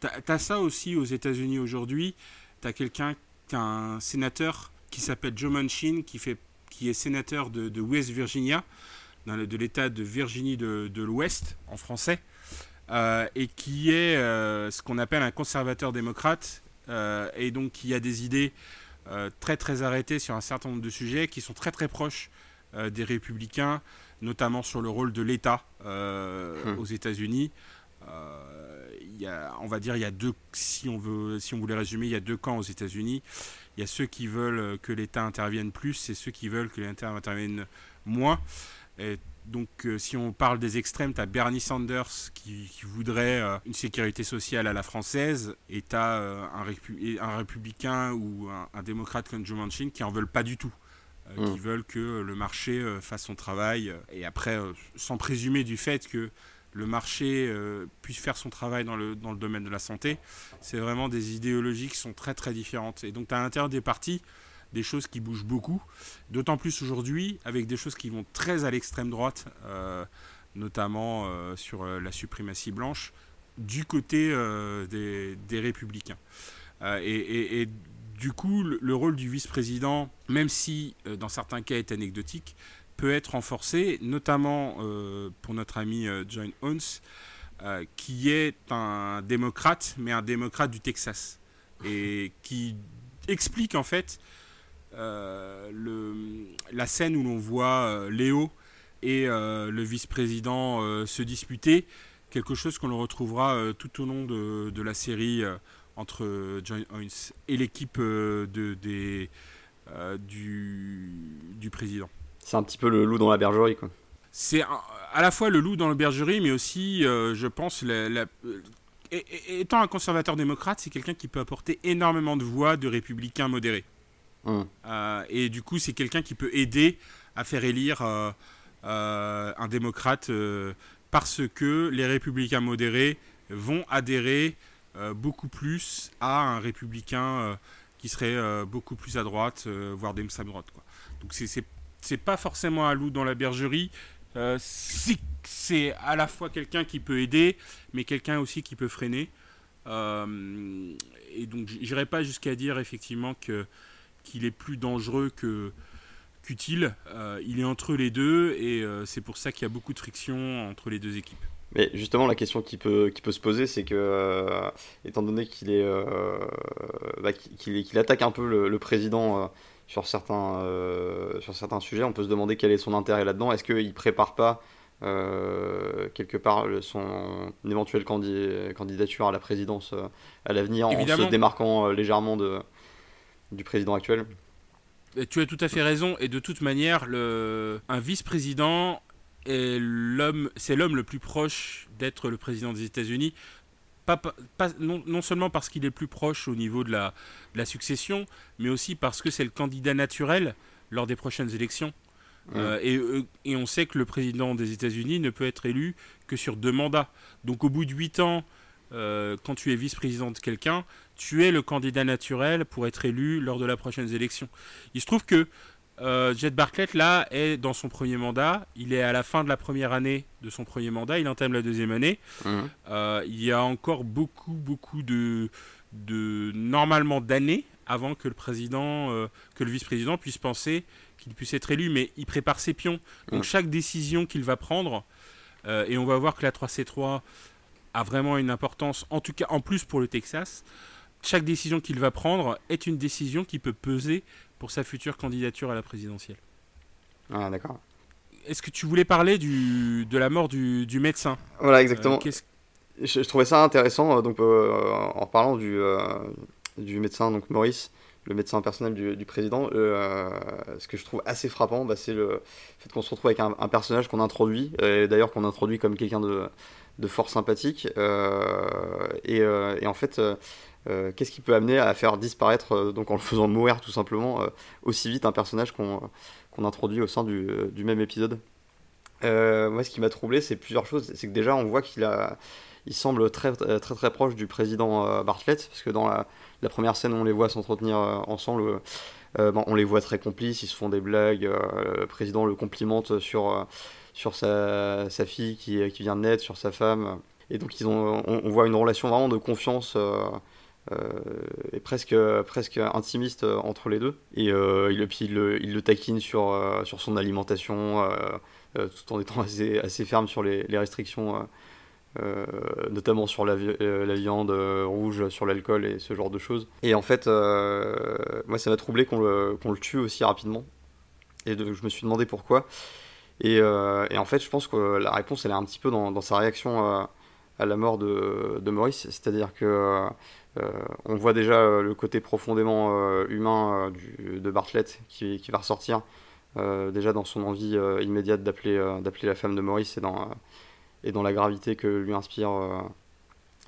Tu as, ça aussi aux États-Unis aujourd'hui. Tu as quelqu'un, un sénateur qui s'appelle Joe Manchin, qui, fait, qui est sénateur de, West Virginia, de l'État de Virginie de, de l'Ouest, en français, et qui est ce qu'on appelle un conservateur démocrate, et donc qui a des idées euh, très très arrêtés sur un certain nombre de sujets qui sont très très proches euh, des républicains, notamment sur le rôle de l'État euh, hmm. aux États-Unis. Y a, on va dire il y a deux, si on veut, si on voulait résumer, il y a deux camps aux États-Unis. Il y a ceux qui veulent que l'État intervienne plus et ceux qui veulent que l'État intervienne moins. Et donc, euh, si on parle des extrêmes, tu as Bernie Sanders qui, voudrait euh, une sécurité sociale à la française, et tu as euh, un, républicain ou un, démocrate comme Joe Manchin qui en veulent pas du tout. qui hmm. veulent que le marché fasse son travail. et après, sans présumer du fait que le marché puisse faire son travail dans le, dans le domaine de la santé, c'est vraiment des idéologies qui sont très très différentes. Et donc, tu as à l'intérieur des partis des choses qui bougent beaucoup, d'autant plus aujourd'hui avec des choses qui vont très à l'extrême droite, euh, notamment euh, sur euh, la suprématie blanche, du côté des, républicains. Et, du coup, le, rôle du vice-président, même si dans certains cas est anecdotique, peut être renforcé, notamment pour notre ami John Huns, qui est un démocrate, mais un démocrate du Texas, et qui explique en fait le, la scène où l'on voit euh, Léo et euh, le vice-président se disputer, quelque chose qu'on retrouvera tout au long de, de la série entre John Hines et l'équipe de, des, du, du président. C'est un petit peu le loup dans la bergerie, quoi. C'est à la fois le loup dans la bergerie, mais aussi, je pense, la, étant un conservateur démocrate, c'est quelqu'un qui peut apporter énormément de voix de républicains modérés. Hum. Euh, et du coup, c'est quelqu'un qui peut aider à faire élire euh, euh, un démocrate parce que les républicains modérés vont adhérer beaucoup plus à un républicain qui serait beaucoup plus à droite, voire d'extrême droite. Quoi. Donc c'est pas forcément un loup dans la bergerie. c'est à la fois quelqu'un qui peut aider, mais quelqu'un aussi qui peut freiner. et donc j'irai pas jusqu'à dire effectivement que qu'il est plus dangereux que qu'utile. Euh, il est entre les deux et euh, c'est pour ça qu'il y a beaucoup de friction entre les deux équipes. Mais justement, la question qui peut, qui peut se poser, c'est que, euh, étant donné qu'il est, bah, qu'il, attaque un peu le, président sur, certains, sur certains sujets, on peut se demander quel est son intérêt là-dedans. Est-ce qu'il prépare pas quelque part son éventuelle candidature à la présidence à l'avenir en se démarquant légèrement de, du président actuel. Tu as tout à fait raison, et de toute manière, le... un vice-président est l'homme, c'est l'homme le plus proche d'être le président des États-Unis. Pas, pas, non, non, seulement parce qu'il est plus proche au niveau de la, de la succession, mais aussi parce que c'est le candidat naturel lors des prochaines élections. Euh, et, euh, et, on sait que le président des États-Unis ne peut être élu que sur deux mandats. Donc au bout de huit ans, euh, quand tu es vice-président de quelqu'un, tu es le candidat naturel pour être élu lors de la prochaine élection. Il se trouve que euh, Jet Bartlett, là, est dans son premier mandat. Il est à la fin de la première année de son premier mandat. Il entame la deuxième année. Mmh. Euh, il y a encore beaucoup, beaucoup de, de normalement d'années avant que le président, euh, que le vice-président puisse penser qu'il puisse être élu. Mais il prépare ses pions. Donc mmh. chaque décision qu'il va prendre, et on va voir que la 3C3 a vraiment une importance, en tout cas en plus pour le Texas. Chaque décision qu'il va prendre est une décision qui peut peser pour sa future candidature à la présidentielle. Ah, d'accord. Est-ce que tu voulais parler du, de la mort du, du médecin? Voilà, exactement. Euh, Je, je trouvais ça intéressant, euh, donc, euh, en parlant du, euh, du médecin, donc Maurice, le médecin personnel du, du président, ce que je trouve assez frappant, bah, c'est le fait qu'on se retrouve avec un, un personnage qu'on introduit, et d'ailleurs qu'on introduit comme quelqu'un de, de fort sympathique, et, et en fait, euh, qu'est-ce qui peut amener à faire disparaître, euh, donc en le faisant mourir tout simplement, euh, aussi vite un personnage qu'on qu'on introduit au sein du, du même épisode? Moi, ce qui m'a troublé, c'est plusieurs choses. C'est que déjà, on voit qu'il a, il semble très très très, proche du président Bartlett, parce que dans la, première scène on les voit s'entretenir ensemble, bon, on les voit très complices, ils se font des blagues, le président le complimente sur, sur sa, sa fille qui, qui vient de naître, sur sa femme, et donc ils ont, on, on voit une relation vraiment de confiance euh, euh, presque, presque intimiste euh, entre les deux. Et euh, il, puis il, le, taquine sur, sur son alimentation, tout en étant assez, ferme sur les, restrictions. notamment sur la, vi- la viande rouge, sur l'alcool et ce genre de choses. Et en fait, moi, ça m'a troublé qu'on le, qu'on le tue aussi rapidement. Et je me suis demandé pourquoi. Et, en fait, je pense que la réponse, elle est un petit peu dans, sa réaction à la mort de, Maurice. C'est-à-dire que on voit déjà euh, le côté profondément euh, humain euh, de Bartlett qui, va ressortir. euh, déjà dans son envie euh, immédiate d'appeler euh, la femme de Maurice et dans, euh, la gravité que lui inspirent euh,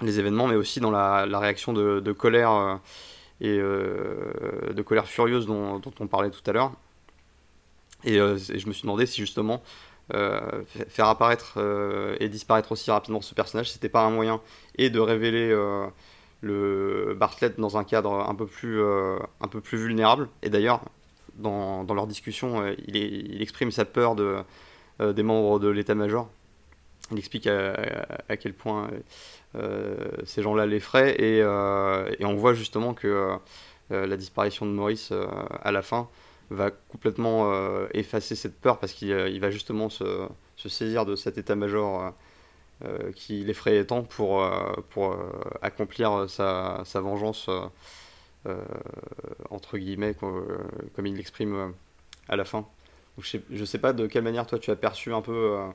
les événements, mais aussi dans la, réaction de, de colère euh, et euh, de colère furieuse dont, on parlait tout à l'heure. Et, euh, je me suis demandé si justement euh, fa- faire apparaître euh, et disparaître aussi rapidement ce personnage, c'était pas un moyen et de révéler euh, le Bartlett dans un cadre un peu plus, euh, un peu plus vulnérable. Et d'ailleurs, dans, dans leur discussion, euh, il, exprime sa peur de, euh, des membres de l'état-major. Il explique à, quel point ces gens-là l'effraient et, et on voit justement que la disparition de Maurice à la fin va complètement effacer cette peur parce qu'il il va justement se, se saisir de cet état-major qui l'effrayait tant pour, euh, pour euh, accomplir sa, sa vengeance euh, euh, entre guillemets co- euh, comme il l'exprime euh, à la fin. Donc, je sais, je sais pas de quelle manière toi tu as perçu un peu euh,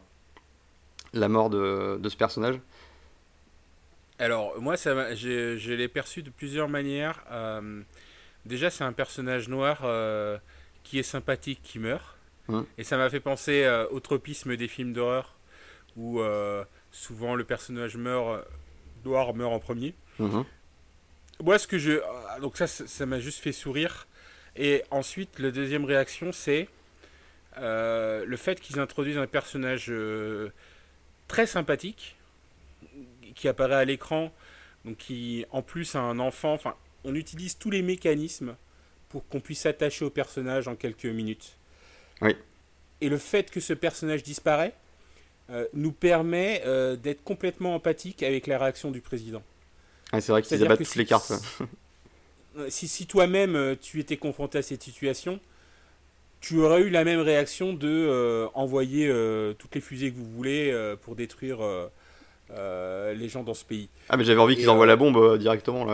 la mort de, de ce personnage. Alors, moi, ça je, je l'ai perçu de plusieurs manières. Euh, déjà, c'est un personnage noir euh, qui est sympathique, qui meurt. Mhm. Et ça m'a fait penser euh, au tropisme des films d'horreur, où euh, souvent le personnage meurt, euh, noir meurt en premier. Mhm. Moi, ce que je. ah, Donc, ça, ça ça m'a juste fait sourire. Et ensuite, la deuxième réaction, c'est euh, le fait qu'ils introduisent un personnage euh, très sympathique qui apparaît à l'écran, donc qui en plus a un enfant. Enfin, on utilise tous les mécanismes pour qu'on puisse s'attacher au personnage en quelques minutes. Oui. Et le fait que ce personnage disparaît euh, nous permet euh, d'être complètement empathique avec la réaction du président. Ouais, c'est vrai qu'ils abattent toutes si- les cartes. si, si toi-même euh, tu étais confronté à cette situation, tu aurais eu la même réaction de euh, envoyer toutes les fusées que vous voulez pour détruire les gens dans ce pays. Ah mais j'avais envie qu'ils envoient la bombe directement.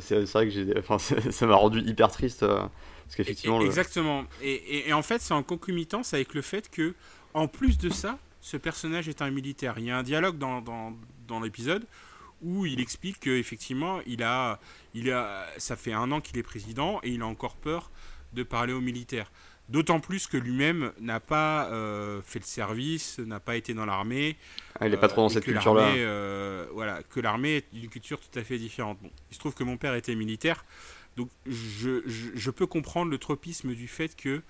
C'est vrai que enfin ça m'a rendu hyper triste parce qu'effectivement. Et- le- Exactement. Et, et- et en fait, c'est en concomitance avec le fait que, en plus de ça, ce personnage est un militaire. Il y a un dialogue dans, dans, dans l'épisode où il explique qu'effectivement, il a, il a, ça fait un an qu'il est président et il a encore peur de parler aux militaires. D'autant plus que lui-même n'a pas euh, fait le service, n'a pas été dans l'armée. Ah, il est pas trop dans Euh, et cette culture-là. euh, voilà, que l'armée est une culture tout à fait différente. Bon, il se trouve que mon père était militaire, donc je, je, je peux comprendre le tropisme du fait que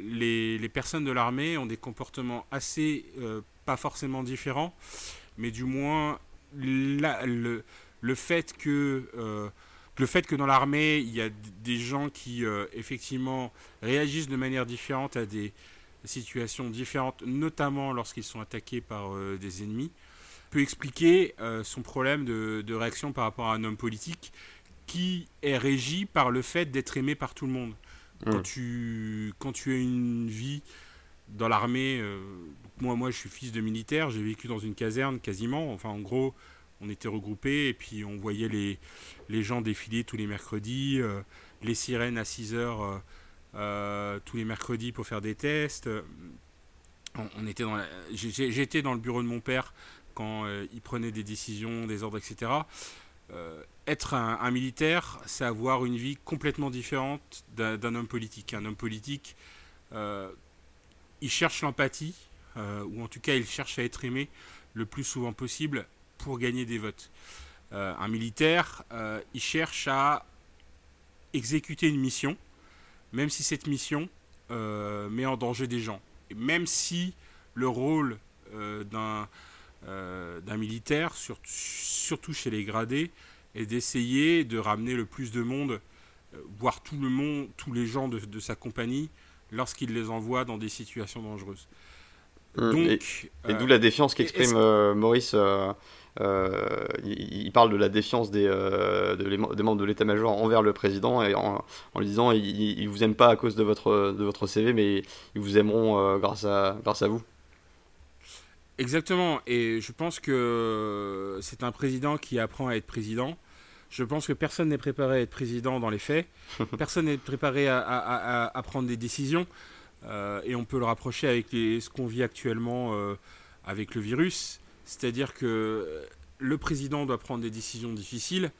les, personnes de l'armée ont des comportements assez, euh, pas forcément différents, mais du moins le, le fait que euh, le fait que dans l'armée il y a des gens qui euh, effectivement réagissent de manière différente à des situations différentes, notamment lorsqu'ils sont attaqués par des ennemis, peut expliquer son problème de, de réaction par rapport à un homme politique qui est régi par le fait d'être aimé par tout le monde. Quand, tu, quand tu as une vie dans l'armée, euh, moi, moi je suis fils de militaire, j'ai vécu dans une caserne quasiment, enfin en gros, on était regroupés et puis on voyait les, les gens défiler tous les mercredis, les sirènes à 6 heures tous les mercredis pour faire des tests. On, était dans J'étais dans le bureau de mon père quand il prenait des décisions, des ordres, etc. être un, militaire, c'est avoir une vie complètement différente d'un homme politique. Un homme politique, il cherche l'empathie, euh, ou en tout cas il cherche à être aimé le plus souvent possible pour gagner des votes. Euh, un militaire, euh, il cherche à exécuter une mission, même si cette mission met en danger des gens. Et même si le rôle d'un militaire, surtout chez les gradés, est d'essayer de ramener le plus de monde, voire tout le monde, tous les gens de sa compagnie, lorsqu'il les envoie dans des situations dangereuses. Hum, Donc, et, d'où la défiance qu'exprime euh, Maurice. Euh, euh, il, parle de la défiance des, des membres de l'état-major envers le président et en, lui disant ils ne vous aiment pas à cause de votre, de votre CV, mais ils vous aimeront grâce, à, grâce à vous. Exactement, et je pense que c'est un président qui apprend à être président. Je pense que personne n'est préparé à être président dans les faits. personne n'est préparé à, à, à, prendre des décisions. Euh, et on peut le rapprocher avec ce qu'on vit actuellement euh, avec le virus. C'est-à-dire que le président doit prendre des décisions difficiles.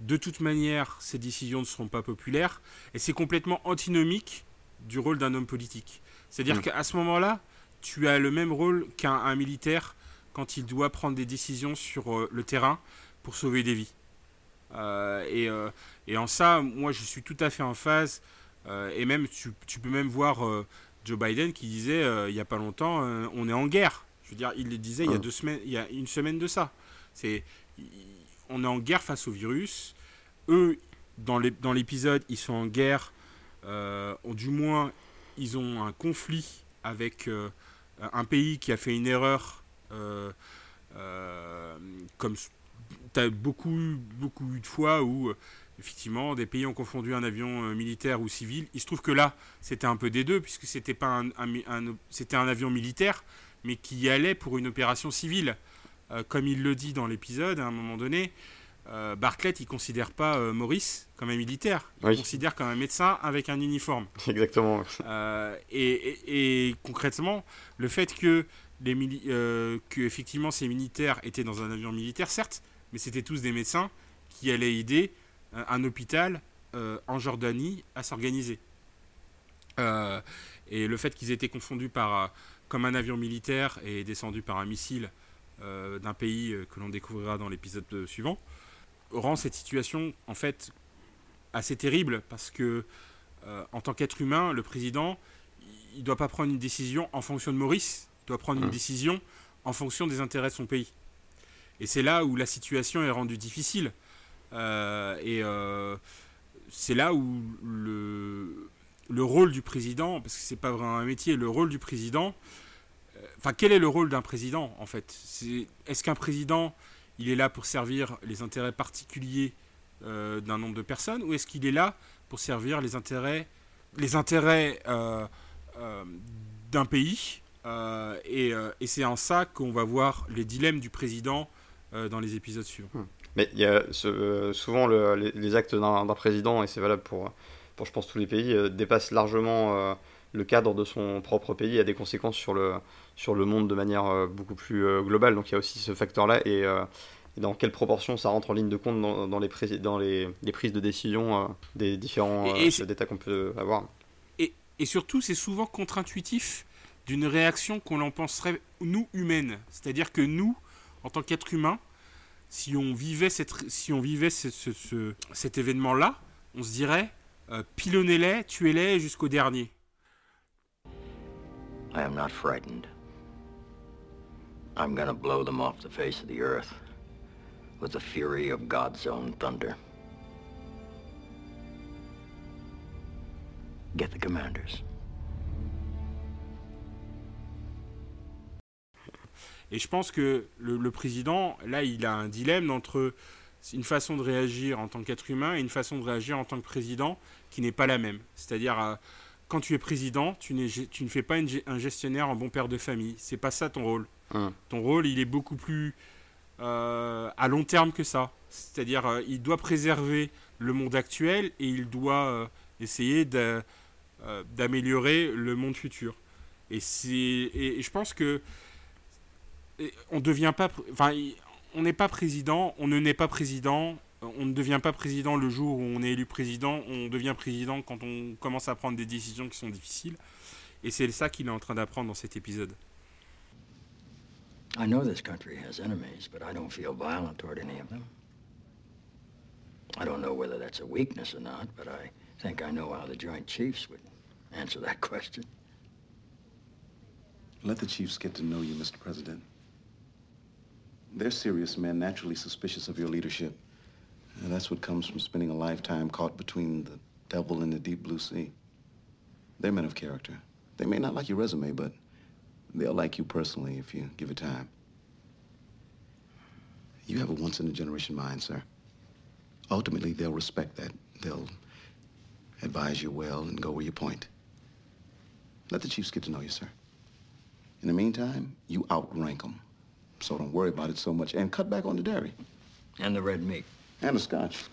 De toute manière, ces décisions ne seront pas populaires. Et c'est complètement antinomique du rôle d'un homme politique. C'est-à-dire mmh. qu'à ce moment-là, tu as le même rôle qu'un militaire quand il doit prendre des décisions sur euh, le terrain pour sauver des vies. et, et, en ça, moi, je suis tout à fait en phase euh, et même, tu, peux même voir euh, Joe Biden qui disait euh, il n'y a pas longtemps, on est en guerre. Je veux dire, il le disait il y a deux semaines, il y a une semaine de ça. C'est, on est en guerre face au virus. Eux, dans l'épisode, ils sont en guerre. du moins, ils ont un conflit avec un pays qui a fait une erreur, comme tu as beaucoup, beaucoup de fois où effectivement, des pays ont confondu un avion euh, militaire ou civil. Il se trouve que là, c'était un peu des deux, puisque c'était un, avion militaire, mais qui allait pour une opération civile. Euh, comme il le dit dans l'épisode, à un moment donné, euh, Bartlett, il considère pas Maurice comme un militaire, il le considère comme un médecin avec un uniforme. Exactement. Et, concrètement, le fait que, les que effectivement ces militaires étaient dans un avion militaire, certes, mais c'était tous des médecins qui allaient aider un hôpital euh, en Jordanie à s'organiser. Euh, et le fait qu'ils aient été confondus par, euh, comme un avion militaire et descendu par un missile d'un pays que l'on découvrira dans l'épisode suivant, rend cette situation en fait assez terrible parce que en tant qu'être humain, le président, il ne doit pas prendre une décision en fonction de Maurice, il doit prendre une mmh. décision en fonction des intérêts de son pays. Et c'est là où la situation est rendue difficile. Euh, et euh, c'est là où le, le rôle du président, parce que c'est pas vraiment un métier, le rôle du président, euh, enfin quel est le rôle d'un président en fait? Est-ce qu'un président, il est là pour servir les intérêts particuliers d'un nombre de personnes, ou est-ce qu'il est là pour servir les intérêts, les intérêts d'un pays Et, c'est en ça qu'on va voir les dilemmes du président dans les épisodes suivants. Hmm. Mais il y a euh, souvent les, actes d'un président, et c'est valable pour, pour, je pense, tous les pays, euh, dépassent largement euh, le cadre de son propre pays, a des conséquences sur le, sur le monde de manière beaucoup plus globale. Donc il y a aussi ce facteur-là, et, dans quelle proportion ça rentre en ligne de compte dans, dans les, dans les, les, prises de décision des différents États qu'on peut avoir. Et, et surtout, c'est souvent contre-intuitif d'une réaction qu'on en penserait, nous, humaine. C'est-à-dire que nous, en tant qu'êtres humains, si on vivait, cette, si on vivait ce, ce, cet événement-là, on se dirait euh, pilonnez-les, tuez-les jusqu'au dernier. I am not frightened. I'm gonna blow them off the face of the earth with the fury of God's own thunder. Get the commanders. Et je pense que le, président, là, il a un dilemme entre une façon de réagir en tant qu'être humain et une façon de réagir en tant que président qui n'est pas la même. C'est-à-dire, euh, quand tu es président, tu, tu ne fais pas un gestionnaire en bon père de famille. C'est pas ça ton rôle. Hum. Ton rôle, il est beaucoup plus à long terme que ça. C'est-à-dire, il doit préserver le monde actuel et il doit essayer d'améliorer le monde futur. Et, et, et je pense que on devient pas, enfin, on n'est pas président, on ne n'est pas président, on ne devient pas président le jour où on est élu président, on devient président quand on commence à prendre des décisions qui sont difficiles. Et c'est ça qu'il est en train d'apprendre dans cet épisode. I know this country has enemies, but I don't feel violent toward any of them. I don't know whether that's a weakness or not, but I think I know how the Joint Chiefs would answer that question. Let the Chiefs get to know you, Mr. President. They're serious men, naturally suspicious of your leadership. And that's what comes from spending a lifetime caught between the devil and the deep blue sea. They're men of character. They may not like your resume, but they'll like you personally if you give it time. You have a once-in-a-generation mind, sir. Ultimately, they'll respect that. They'll advise you well and go where you point. Let the chiefs get to know you, sir. In the meantime, you outrank them. So don't worry about it so much. And cut back on the dairy. And the red meat. And the scotch.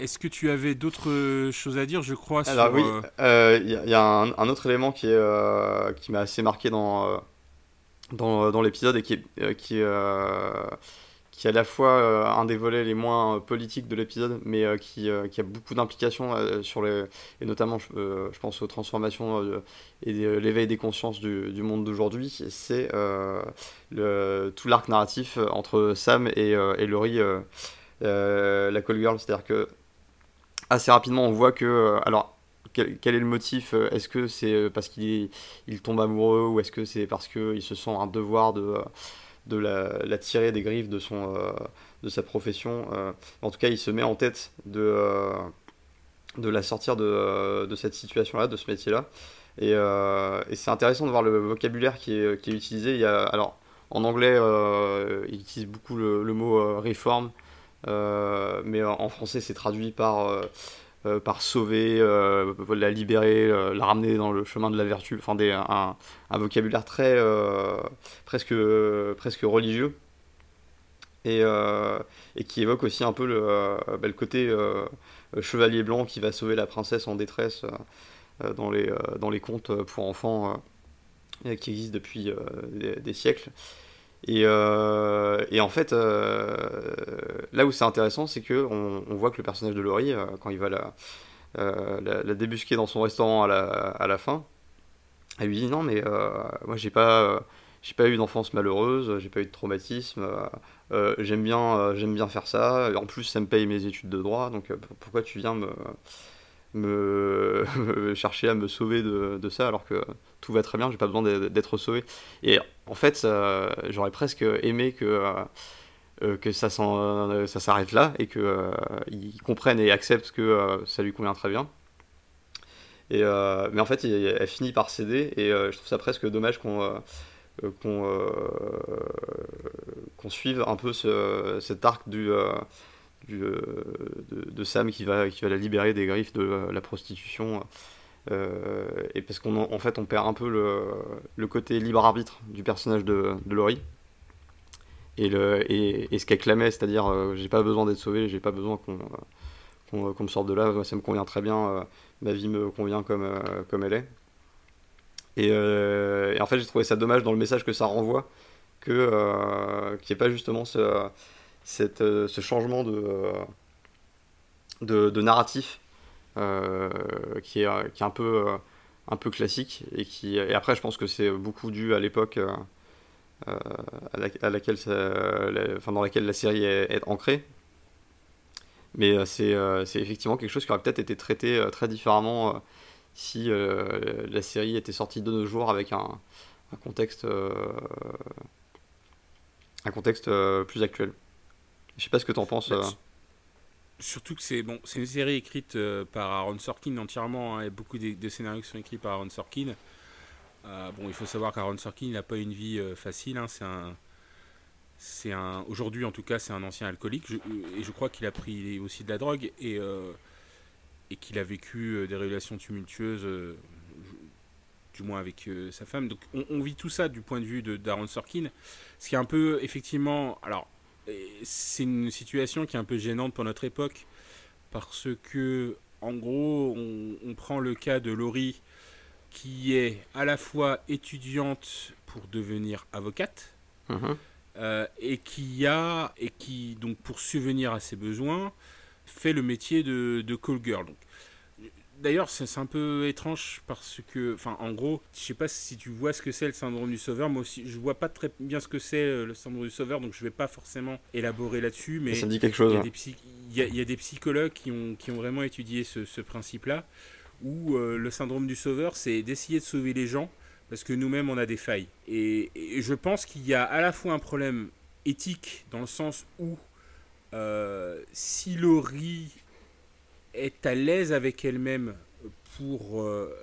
Est-ce que tu avais d'autres choses à dire, je crois Alors sur, oui, euh, il y, a un, un autre élément qui, est, euh, qui m'a assez marqué dans, euh, dans, dans l'épisode et qui est, euh, qui, euh, qui est à la fois euh, un des volets les moins euh, politiques de l'épisode, mais euh, qui, euh, qui a beaucoup d'implications euh, sur les, et notamment je, euh, je pense aux transformations euh, et l'éveil des consciences du, du monde d'aujourd'hui, c'est euh, tout l'arc narratif entre Sam et, euh, et Laurie, euh, euh, la call girl, c'est-à-dire que assez rapidement on voit que, euh, alors quel, est le motif euh, Est-ce que c'est euh, parce qu'il il tombe amoureux ou est-ce que c'est parce qu'il se sent un devoir de, euh, de la, tirer des griffes de, son, euh, de sa profession euh, En tout cas, il se met en tête de, euh, de la sortir de, euh, de cette situation-là, de ce métier-là. Et, euh, c'est intéressant de voir le vocabulaire qui est, qui est utilisé. Il y a, alors, en anglais, euh, il utilise beaucoup le, mot euh, reform, euh, mais en français, c'est traduit par euh, euh, par sauver, euh, la libérer, euh, la ramener dans le chemin de la vertu, enfin un, un vocabulaire très euh, presque, presque religieux et, euh, et qui évoque aussi un peu le, euh, bah, côté euh, chevalier blanc qui va sauver la princesse en détresse euh, dans, les, euh, contes pour enfants euh, qui existent depuis euh, des siècles. Et, euh, et, en fait, euh, là où c'est intéressant, c'est que on, voit que le personnage de Laurie, euh, quand il va la, débusquer dans son restaurant à la, à la fin, elle lui dit non, mais moi j'ai pas, j'ai pas eu d'enfance malheureuse, j'ai pas eu de traumatisme, j'aime bien, j'aime bien faire ça. En plus, ça me paye mes études de droit, donc pourquoi tu viens me me chercher à me sauver de, de, ça alors que tout va très bien, j'ai pas besoin d'être sauvé. Et en fait, j'aurais presque aimé que, euh, que ça s'arrête là et qu'ils euh, comprennent et acceptent que euh, ça lui convient très bien. Et, mais en fait, elle finit par céder et je trouve ça presque dommage qu'on qu'on qu suive un peu ce, cet arc du euh, de, Sam qui va, qui va la libérer des griffes de euh, la prostitution. Euh, et parce qu'en en fait, on perd un peu le, le côté libre arbitre du personnage de, de Laurie. Et, le, et, et ce qu'elle clamait, c'est-à-dire euh, j'ai pas besoin d'être sauvé, j'ai pas besoin qu'on qu qu me sorte de là, ça me convient très bien, euh, ma vie me convient comme, euh, comme elle est. Et, en fait, j'ai trouvé ça dommage dans le message que ça renvoie, qu'il n'y ait pas justement ce, cette, euh, ce changement de, de, de narratif euh, qui, est, qui est un peu, euh, un peu classique et, qui, et après je pense que c'est beaucoup dû à l'époque euh, à, la, à, laquelle la, enfin, dans laquelle la série est, ancrée mais c'est effectivement quelque chose qui aurait peut-être été traité très différemment si la série était sortie de nos jours avec un contexte un contexte plus actuel. Je sais pas ce que tu en penses. Bah, surtout que c'est bon, c'est une série écrite euh, par Aaron Sorkin entièrement, hein, et beaucoup des, des, scénarios qui sont écrits par Aaron Sorkin. Euh, bon, il faut savoir qu'Aaron Sorkin n'a pas une vie euh, facile. Hein, c'est un, c'est un, aujourd'hui en tout cas, c'est un ancien alcoolique, je, et je crois qu'il a pris aussi de la drogue et et qu'il a vécu des relations tumultueuses du moins avec euh, sa femme. Donc on, on vit tout ça du point de vue de d'Aaron Sorkin, ce qui est un peu effectivement, alors c'est une situation qui est un peu gênante pour notre époque parce que en gros on, on prend le cas de Laurie qui est à la fois étudiante pour devenir avocate Mhm. euh, et qui a et qui donc pour subvenir à ses besoins fait le métier de, de call girl. Donc, D'ailleurs, c'est un peu étrange parce que, enfin, en gros, je sais pas si tu vois ce que c'est le syndrome du sauveur. Moi aussi, je vois pas très bien ce que c'est euh, le syndrome du sauveur, donc je vais pas forcément élaborer là-dessus. Mais Ça me dit quelque chose. il y, a ouais. des psy- il y a- il y a des psychologues qui ont, qui ont vraiment étudié ce, ce principe-là, où euh, le syndrome du sauveur, c'est d'essayer de sauver les gens parce que nous-mêmes, on a des failles. Et, et je pense qu'il y a à la fois un problème éthique, dans le sens où euh, si Laurie est à l'aise avec elle-même pour euh,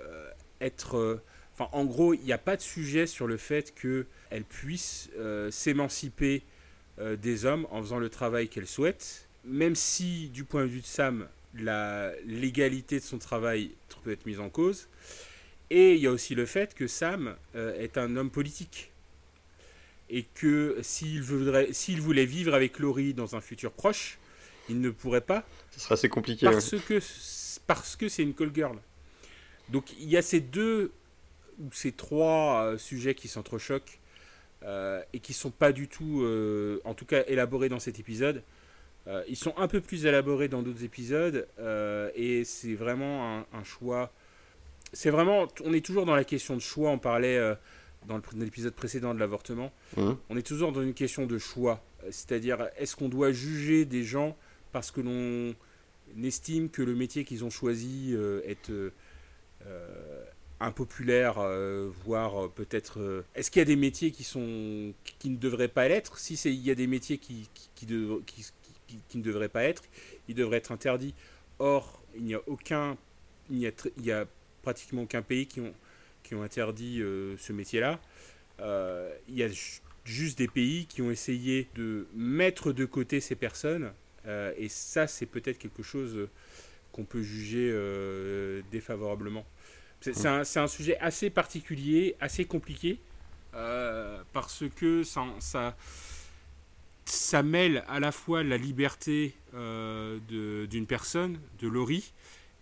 être... euh, Enfin, en gros, il n'y a pas de sujet sur le fait qu'elle puisse euh, s'émanciper des hommes en faisant le travail qu'elle souhaite, même si du point de vue de Sam, la légalité de son travail peut être mise en cause. Et il y a aussi le fait que Sam est un homme politique. Et que s'il s'il voulait vivre avec Laurie dans un futur proche, il ne pourrait pas Ce serait assez compliqué. ouais. parce que parce que c'est une call girl. Donc il y a ces deux ou ces trois euh, sujets qui s'entrechoquent euh, et qui sont pas du tout, euh, en tout cas élaborés dans cet épisode. Ils sont un peu plus élaborés dans d'autres épisodes et c'est vraiment un, un choix. C'est vraiment, on est toujours dans la question de choix. On parlait dans l'épisode précédent de l'avortement. Mhm. On est toujours dans une question de choix. C'est-à-dire, est-ce qu'on doit juger des gens parce que l'on estime que le métier qu'ils ont choisi euh, est euh, euh, impopulaire, voire peut-être. Est-ce qu'il y a des métiers qui sont qui, ne devraient pas l'être? Si il y a des métiers qui qui, ne devraient pas être, ils devraient être interdits. Or, il n'y a aucun, a, pratiquement aucun pays qui ont qui ont interdit ce métier-là. Il y a ju- juste des pays qui ont essayé de mettre de côté ces personnes, euh, et ça, c'est peut-être quelque chose euh, qu'on peut juger euh, défavorablement. C'est c'est un, sujet assez particulier, assez compliqué, euh, parce que ça, ça, ça mêle à la fois la liberté d'une personne, de Laurie,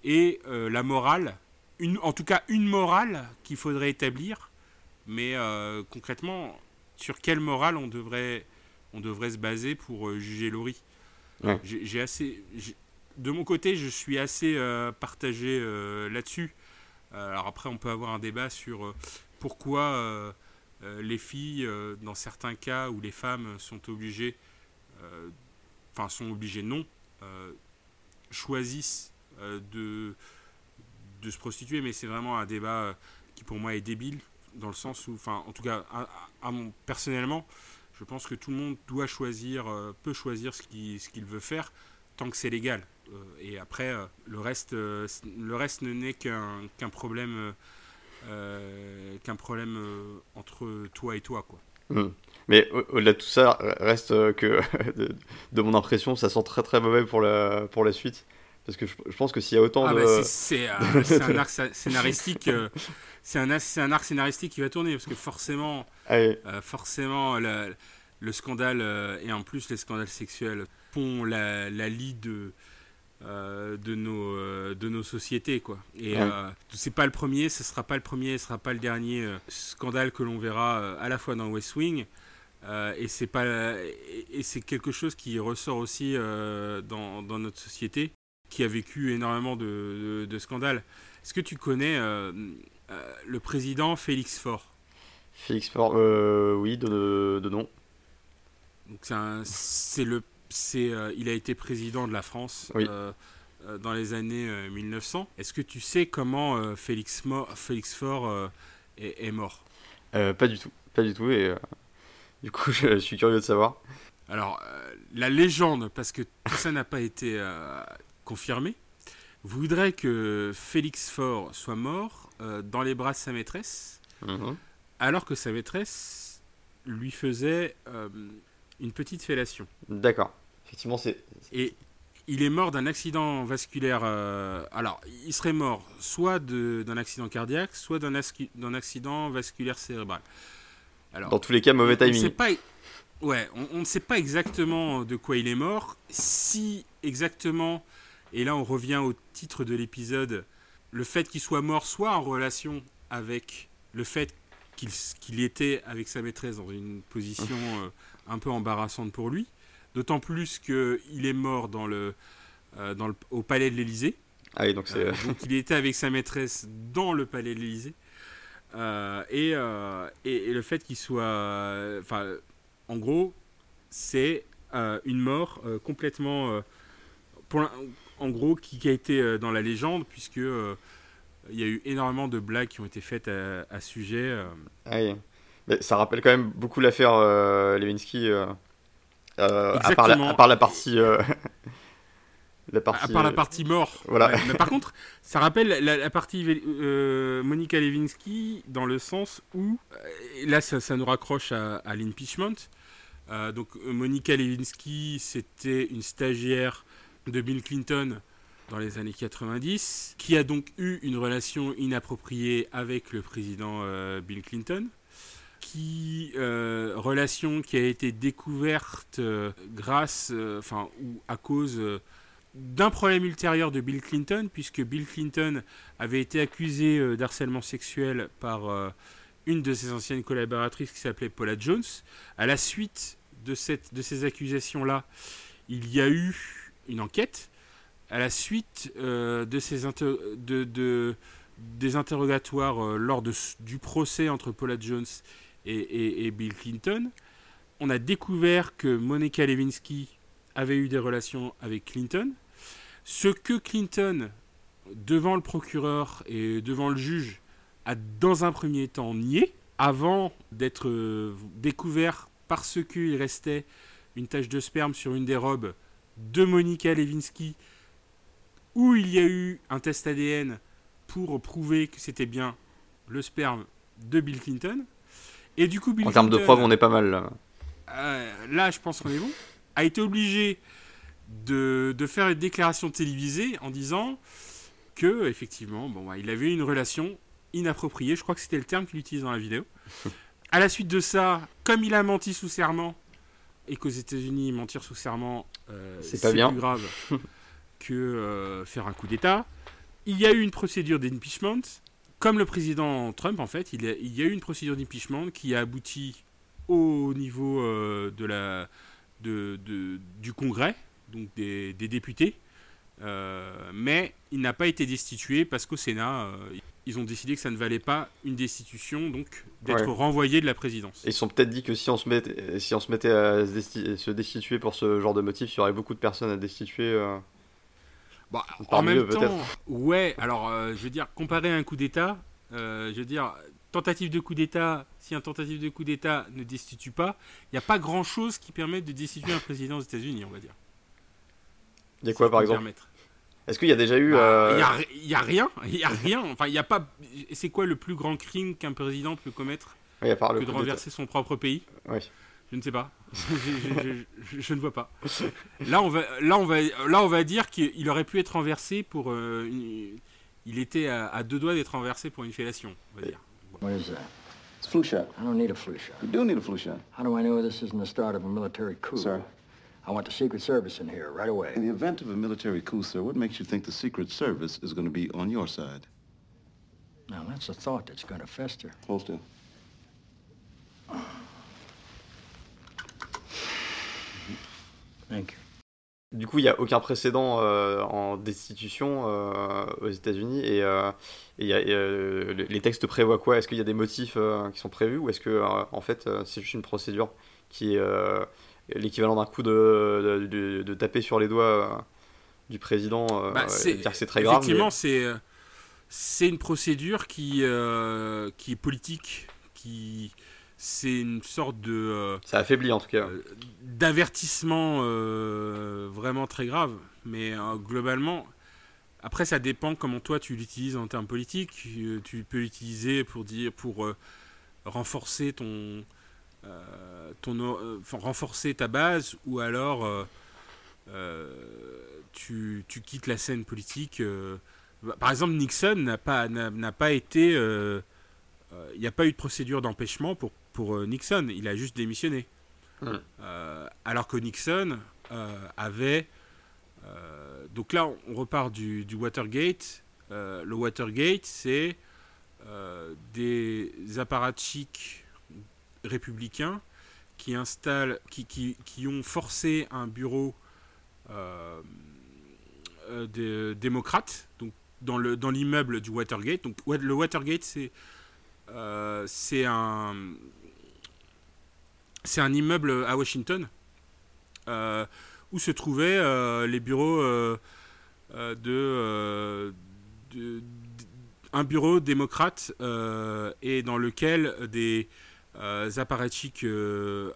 et la morale, une, en tout cas une morale qu'il faudrait établir, mais concrètement, sur quelle morale on devrait, on devrait se baser pour juger Laurie? J'ai assez, de mon côté, je suis assez euh, partagé euh, là-dessus. Euh, alors après, on peut avoir un débat sur pourquoi les filles, dans certains cas où les femmes sont obligées, enfin sont obligées non, choisissent de, de se prostituer, mais c'est vraiment un débat qui pour moi est débile, dans le sens où, enfin en tout cas, à mon, personnellement, je pense que tout le monde doit choisir, euh, peut choisir ce qu'il veut faire, tant que c'est légal. Euh, et après, euh, le reste, le reste ne n'est qu'un problème, problème entre toi et toi, quoi. Mhm. Mais au- au-delà de tout ça, reste que, de, de mon impression, ça sent très très mauvais pour la, pour la suite. Parce que je, je pense que s'il y a autant Ah de. bah, c'est- euh, c'est un arc sc- scénaristique, euh, c'est un, arc scénaristique qui va tourner parce que forcément, euh, forcément, le, le scandale et en plus les scandales sexuels pont la, la lie de de nos de nos sociétés quoi. Et Ouais. c'est pas le premier, ce sera pas le premier, ce sera pas le dernier scandale que l'on verra à la fois dans West Wing. euh, et c'est pas et, et c'est quelque chose qui ressort aussi euh, dans, dans notre société qui a vécu énormément de, de- de scandales. Est-ce que tu connais euh, euh, le président Félix Faure? Félix Faure, euh, oui, de, de nom. Donc c'est le c'est il a été président de la France Oui. dans les années euh, 1900. Est-ce que tu sais comment Félix Mo- Félix Faure est, est mort? Pas du tout, pas du tout. Et du coup, je, je suis curieux de savoir. Alors la légende parce que tout ça n'a pas été confirmé voudrait que Félix Faure soit mort euh, dans les bras de sa maîtresse Mhm. alors que sa maîtresse lui faisait euh, une petite fellation. D'accord. Effectivement, c'est. Et il est mort d'un accident vasculaire. euh, alors, il serait mort soit d'un accident cardiaque, soit d'un accident vasculaire cérébral. Alors, Dans tous les cas, mauvais on timing. sait pas, ouais, on, on ne sait pas exactement de quoi il est mort. Si exactement, et là on revient au titre de l'épisode, le fait qu'il soit mort soit en relation avec le fait qu'il était avec sa maîtresse dans une position euh, un peu embarrassante pour lui, d'autant plus qu'il est mort dans le, euh, dans le, au palais de l'Élysée. Ah oui, donc c'est. Euh, donc il était avec sa maîtresse dans le palais de l'Élysée. Et, et, et le fait qu'il soit... Enfin, en gros, c'est une mort complètement... pour en gros, qui, qui a été euh, dans la légende, puisque euh, il y a eu énormément de blagues qui ont été faites à, à ce sujet. euh. Ah oui. Mais ça rappelle quand même beaucoup l'affaire Lewinsky. à, part la, Exactement. à part la partie. la partie. À part la partie mort. voilà. Ouais, mais par contre, ça rappelle la, la partie euh, Monica Lewinsky dans le sens où, là ça, ça nous raccroche à, à l'impeachment. Euh, donc Monica Lewinsky, c'était une stagiaire de Bill Clinton dans les années 90, qui a donc eu une relation inappropriée avec le président euh, Bill Clinton qui euh, relation qui a été découverte euh, grâce, enfin ou à cause d'un problème ultérieur de Bill Clinton, puisque Bill Clinton avait été accusé d'harcèlement sexuel par une de ses anciennes collaboratrices qui s'appelait Paula Jones. À la suite de, cette, de ces accusations-là, il y a eu une enquête. À la suite euh, de ces des interrogatoires euh, lors du procès entre Paula Jones et Bill Clinton, on a découvert que Monica Lewinsky avait eu des relations avec Clinton. Ce que Clinton, devant le procureur et devant le juge, a dans un premier temps nié, avant d'être euh, découvert parce qu'il restait une tache de sperme sur une des robes de Monica Lewinsky, où il y a eu un test ADN pour prouver que c'était bien le sperme de Bill Clinton. Et du coup, Bill En termes de preuves, on est pas mal là. euh, là, je pense qu'on est bon, a été obligé de, de faire une déclaration télévisée en disant que, effectivement, bon, bah, il avait eu une relation inappropriée. Je crois que c'était le terme qu'il utilise dans la vidéo. À la suite de ça, comme il a menti sous serment, et qu'aux États-Unis, mentir sous serment, euh, C'est pas bien. plus grave que euh, faire un coup d'État, il y a eu une procédure d'impeachment. Comme le président Trump, en fait, il y a, il y a eu une procédure d'impeachment qui a abouti au niveau euh, de la, de, de- du Congrès, donc des, des députés, mais il n'a pas été destitué parce qu'au Sénat, ils ont décidé que ça ne valait pas une destitution, donc d'être Ouais. renvoyé de la présidence. Et ils se sont peut-être dit que si on se, mettait, si on se mettait à se, desti- se destituer pour ce genre de motif, il y aurait beaucoup de personnes à destituer. euh. Bah, en même temps, ouais, alors euh, je veux dire, comparé à un coup d'État, euh, je veux dire, tentative de coup d'État, si un tentative de coup d'État ne destitue pas, il n'y a pas grand-chose qui permette de destituer un président aux États-Unis, on va dire. Il y a quoi par exemple? permettre. Est-ce qu'il y a déjà eu. Bah, euh, Il y a a rien, il y a rien. Enfin, il y a pas. C'est quoi le plus grand crime qu'un président peut commettre Oui, à part le que de renverser son propre pays? Oui. Je ne sais pas. je, je- je- je ne vois pas. Là, on va, là, on va, là, on va dire qu'il aurait pu être renversé pour. euh, une- il était à, à deux doigts d'être renversé pour une fellation, on va dire. What is that? It's flu shot. I don't need a flu shot. You do need a flu shot. How do I know this isn't the start of a military coup? Sir. I want the Secret Service in here right away. In the event of a military coup, sir, what makes you think the Secret Service is going to be on your side? Now, that's a thought that's going to fester. Hold still. Thank you. Du coup, il n'y a aucun précédent euh, en destitution euh, aux États-Unis et, euh, et il y a- et, euh, les- les textes prévoient quoi? Est-ce qu'il y a des motifs euh, qui sont prévus ou est-ce que euh, en fait euh, c'est juste une procédure qui est euh, l'équivalent d'un coup de, de, taper sur les doigts euh, du président euh, Bah, dire que c'est très grave Effectivement, mais- c'est euh, c'est une procédure qui euh, qui est politique, qui c'est une sorte de euh, ça affaiblit en tout cas. euh, d'avertissement vraiment très grave. Mais globalement, après, ça dépend comment toi tu l'utilises en termes politiques. Tu peux l'utiliser pour dire pour renforcer ton ton euh, renforcer ta base ou alors euh, tu, tu, quittes la scène politique. Bah, par exemple, Nixon n'a pas, n'a pas été. Il n'y a pas eu de procédure d'empêchement pour, pour Nixon. Il a juste démissionné. alors que Nixon avait. donc là, on repart du, du Watergate. le Watergate, c'est des apparatchiks républicains qui installent, qui, qui, qui ont forcé un bureau euh, euh des démocrates, donc dans le dans l'immeuble du Watergate. Donc le Watergate c'est euh, c'est un c'est un immeuble à Washington euh, où se trouvaient les bureaux de, de, un bureau démocrate et dans lequel des euh, apparatchiks euh,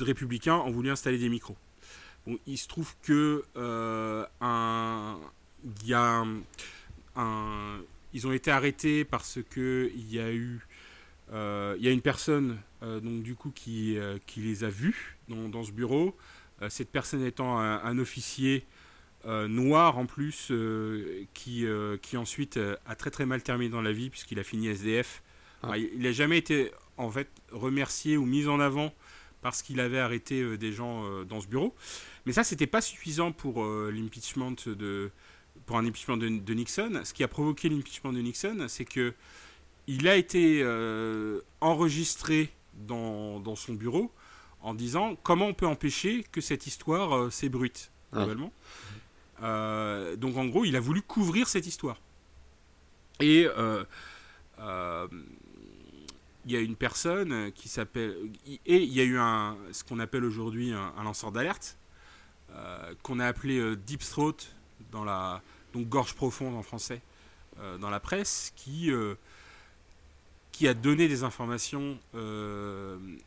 républicains ont voulu installer des micros. Bon, il se trouve que euh, un, y a un, ils ont été arrêtés parce que il y a eu il y a une personne donc du coup qui, qui les a vus dans, dans ce bureau. cette personne étant un, officier noir en plus qui, qui ensuite a très très mal terminé dans la vie puisqu'il a fini SDF. Ah. il n'a jamais été en fait remercié ou mis en avant parce qu'il avait arrêté euh, des gens euh, dans ce bureau. Mais ça, c'était pas suffisant pour euh, l'impeachment de pour un impeachment de, Nixon. Ce qui a provoqué l'impeachment de Nixon, c'est que il a été enregistré dans, dans, son bureau en disant comment on peut empêcher que cette histoire s'ébruite globalement. donc en gros, il a voulu couvrir cette histoire. Et il y a une personne qui s'appelle. Et il y a eu un, ce qu'on appelle aujourd'hui un, lanceur d'alerte, euh, qu'on a appelé euh, Deep Throat, dans la, donc gorge profonde en français, euh, dans la presse, qui, qui a donné des informations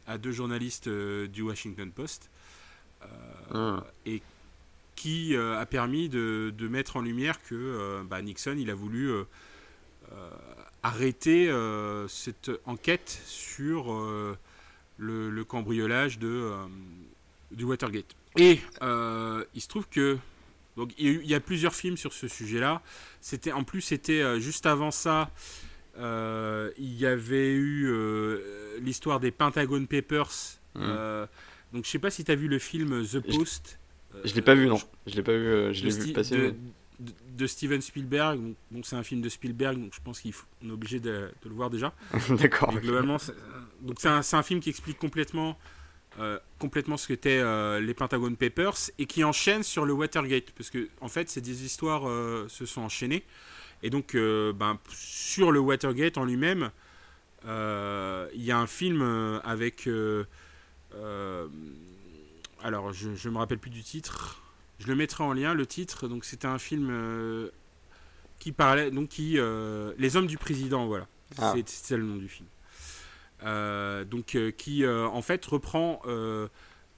à deux journalistes du Washington Post. Ah. Et qui a permis de, de, mettre en lumière que bah, Nixon, il a voulu arrêter euh, cette enquête sur euh, le, cambriolage de, euh, du Watergate. Et il se trouve que donc il y, a plusieurs films sur ce sujet-là. C'était en plus c'était juste avant ça. il y avait eu l'histoire des Pentagon Papers. Mmh. donc je sais pas si tu as vu le film The Post. Je, l'ai pas vu non. Je l'ai pas vu. je l'ai vu passer de Steven Spielberg. Donc, c'est un film de Spielberg, donc je pense qu'on est obligé de, le voir déjà. D'accord. Globalement, donc c'est un, un, film qui explique complètement, euh, complètement ce qu'étaient euh, les Pentagon Papers et qui enchaîne sur le Watergate, parce que en fait, ces des histoires euh, se sont enchaînées. Et donc, ben, sur le Watergate en lui-même, il y a un film avec. alors, je ne me rappelle plus du titre. Je le mettrai en lien, le titre. Donc c'était un film euh, qui parlait, donc qui, euh, les hommes du président, voilà. Ah. C'est le nom du film. Euh, donc qui en fait reprend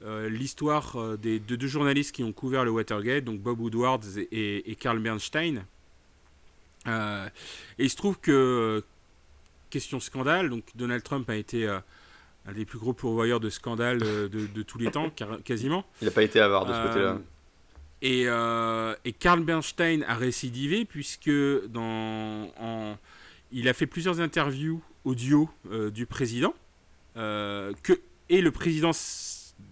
l'histoire des de deux journalistes qui ont couvert le Watergate, donc Bob Woodward et, et Carl Bernstein. et il se trouve que question scandale, donc Donald Trump a été un des plus gros pourvoyeurs de scandales de, de, tous les temps, quasiment. Il n'a pas été avare de ce côté-là. Et, euh, et, Karl Bernstein a récidivé puisque dans, il a fait plusieurs interviews audio euh, du président euh, et le président,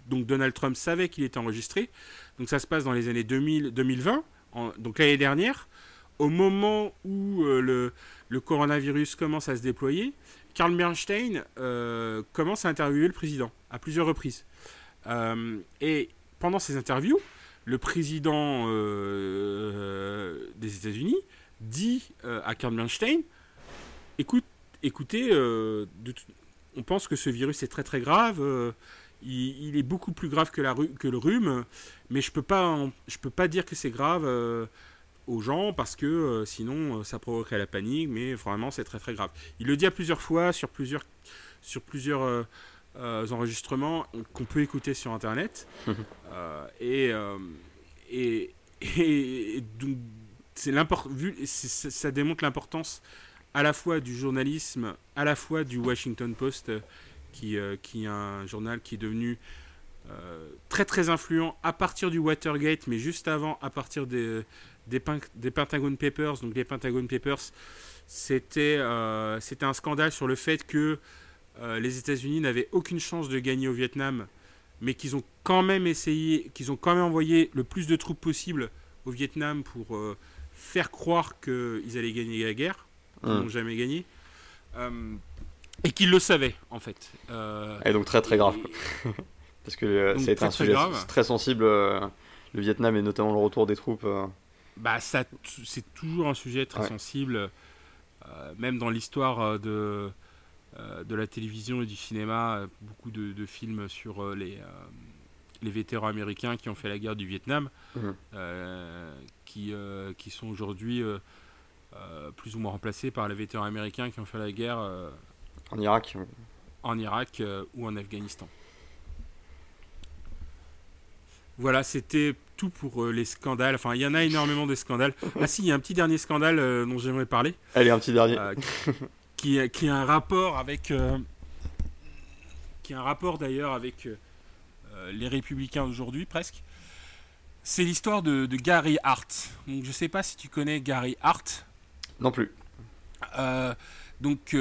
donc Donald Trump, savait qu'il était enregistré. Donc ça se passe dans les années 2000, 2020, donc l'année dernière, au moment où le, coronavirus commence à se déployer. Karl Bernstein commence à interviewer le président à plusieurs reprises. et pendant ces interviews, le président euh, des États-Unis dit euh, à Karl Bernstein écoute, écoutez, euh, on pense que ce virus est très très grave. Il, est beaucoup plus grave que, le rhume, mais je peux pas, je peux pas dire que c'est grave aux gens parce que sinon ça provoquerait la panique. Mais vraiment, c'est très très grave. Il le dit à plusieurs fois sur plusieurs, sur plusieurs enregistrements qu'on peut écouter sur Internet. Euh, et, euh, et, et, donc, c'est vu, ça démontre l'importance à la fois du journalisme, à la fois du Washington Post, qui, qui est un journal qui est devenu très très influent à partir du Watergate, mais juste avant, à partir des, des, des Pentagon Papers. Donc les Pentagon Papers, c'était c'était un scandale sur le fait que les États-Unis n'avaient aucune chance de gagner au Vietnam, mais qu'ils ont quand même essayé, qu'ils ont quand même envoyé le plus de troupes possible au Vietnam pour faire croire qu'ils allaient gagner la guerre, qu'ils n'ont jamais gagné. et qu'ils le savaient, en fait. et donc très très grave. Parce que c'est un sujet très sensible, le Vietnam et notamment le retour des troupes. Bah, ça, c'est toujours un sujet très sensible, même dans l'histoire de, de la télévision et du cinéma, beaucoup de, films sur les, les vétérans américains qui ont fait la guerre du Vietnam, qui, qui sont aujourd'hui plus ou moins remplacés par les vétérans américains qui ont fait la guerre en Irak, en Irak ou en Afghanistan. Voilà, c'était tout pour euh, les scandales. Enfin, il y en a énormément de scandales. Ah si, il y a un petit dernier scandale euh, dont j'aimerais parler. Allez, un petit dernier. Euh, qui, qui, a un rapport avec... qui a un rapport d'ailleurs avec les républicains d'aujourd'hui, presque. C'est l'histoire de, Gary Hart. Donc, je ne sais pas si tu connais Gary Hart. Non plus. donc,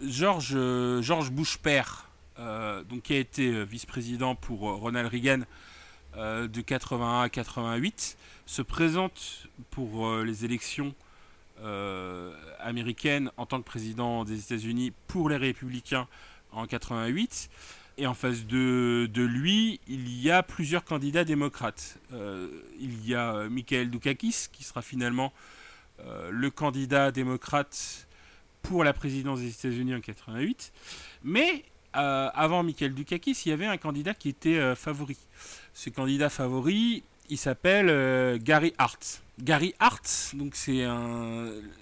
George, George Bush père, donc, qui a été vice-président pour Ronald Reagan euh, de 81 à 88 se présente pour euh, les élections euh, américaines en tant que président des États-Unis pour les républicains en 88. Et en face de, lui, il y a plusieurs candidats démocrates. il y a Michael Dukakis, qui sera finalement le candidat démocrate pour la présidence des États-Unis en 88. Mais avant Michael Dukakis, il y avait un candidat qui était favori ce candidat favori, il s'appelle euh, Gary Hart. Gary Hart,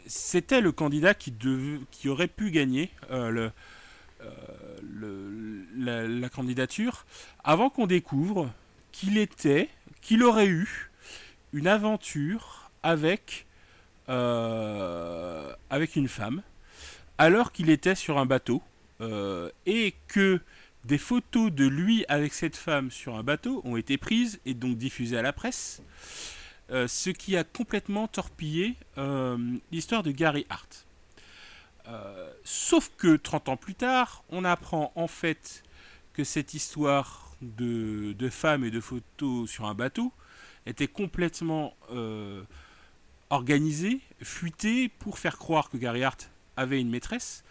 c'était le candidat qui, aurait pu gagner euh, le, la, candidature, avant qu'on découvre qu'il était, qu'il aurait eu une aventure avec euh, avec une femme, alors qu'il était sur un bateau et que des photos de lui avec cette femme sur un bateau ont été prises et donc diffusées à la presse, euh, ce qui a complètement torpillé euh, l'histoire de Gary Hart. Euh, sauf que 30 ans plus tard, on apprend en fait que cette histoire de, de femmes et de photos sur un bateau était complètement organisée, fuitée pour faire croire que Gary Hart avait une maîtresse.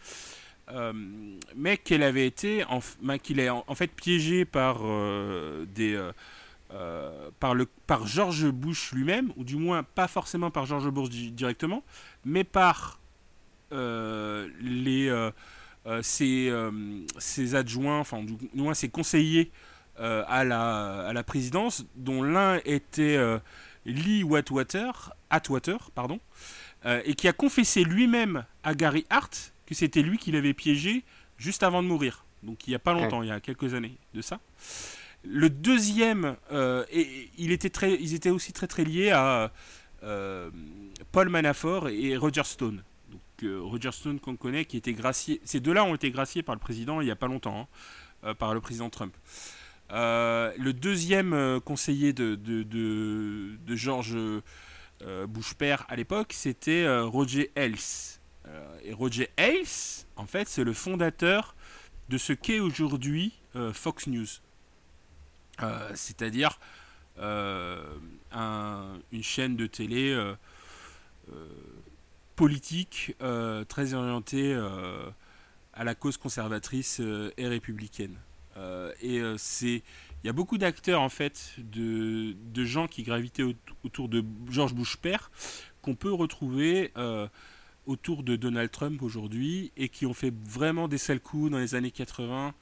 Mais qu'elle avait été, en, qu'il est en, fait piégé par des, par le, par George Bush lui-même, ou du moins pas forcément par George Bush directement, mais par les ses, ses, adjoints, enfin du, moins ses conseillers à la, à la présidence, dont l'un était Lee Atwater, Atwater pardon, et qui a confessé lui-même à Gary Hart que c'était lui qui l'avait piégé juste avant de mourir. Donc il n'y a pas longtemps, il y a quelques années de ça. Le deuxième, euh, et, il était ils étaient aussi très très liés à euh, Paul Manafort et Roger Stone. Donc euh, Roger Stone qu'on connaît, qui était gracié. Ces deux-là ont été graciés par le président il n'y a pas longtemps, hein, par le président Trump. le deuxième conseiller de, de, de, George Bush père à l'époque, c'était Roger Ailes. Et Roger Ailes, en fait, c'est le fondateur de ce qu'est aujourd'hui Fox News. Euh, c'est-à-dire une chaîne de télé politique très orientée à la cause conservatrice et républicaine. et c'est il y a beaucoup d'acteurs en fait de, de, gens qui gravitaient autour de George Bush père qu'on peut retrouver autour de Donald Trump aujourd'hui et qui ont fait vraiment des sales coups dans les années 80,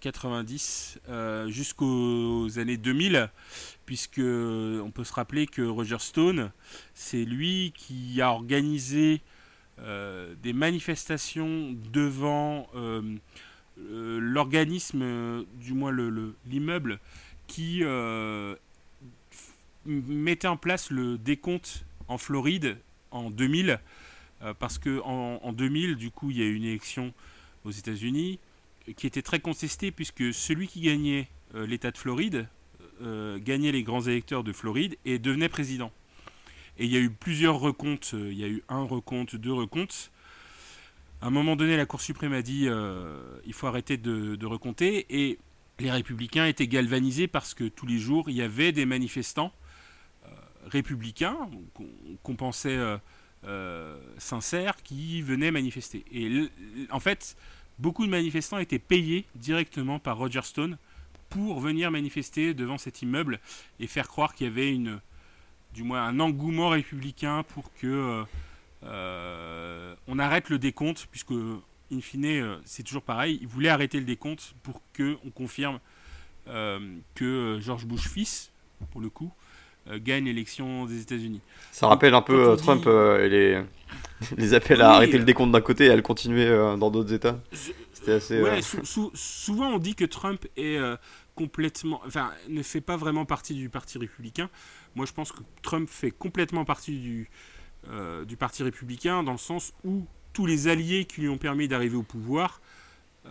90 euh, euh, jusqu'aux années 2000, puisque on peut se rappeler que Roger Stone, c'est lui qui a organisé euh, des manifestations devant l'organisme, du moins l'immeuble, le, qui mettait en place le décompte en Floride en 2000 euh, parce que en, 2000, du coup, il y a eu une élection aux États-Unis qui était très contestée puisque celui qui gagnait l'État de Floride, gagnait les grands électeurs de Floride et devenait président. Et il y a eu plusieurs recomptes, il y a eu un recompte, deux recomptes. À un moment donné, la Cour suprême a dit il faut arrêter de, de recompter et les républicains étaient galvanisés parce que tous les jours, il y avait des manifestants euh, républicains qu'on pensait euh, euh, sincères qui venaient manifester. Et en fait, beaucoup de manifestants étaient payés directement par Roger Stone pour venir manifester devant cet immeuble et faire croire qu'il y avait du moins un engouement républicain pour que on arrête le décompte, puisque in fine, euh, c'est toujours pareil. Il voulait arrêter le décompte pour qu'on confirme euh, que euh, George Bush fils, pour le coup, gagne l'élection des États-Unis. Ça rappelle un peu Trump et les, les appels à arrêter le décompte d'un côté et à le continuer dans d'autres États. C'était assez. Ouais, souvent on dit que Trump est complètement, enfin, ne fait pas vraiment partie du Parti républicain. Moi, je pense que Trump fait complètement partie du, du Parti républicain dans le sens où tous les alliés qui lui ont permis d'arriver au pouvoir euh,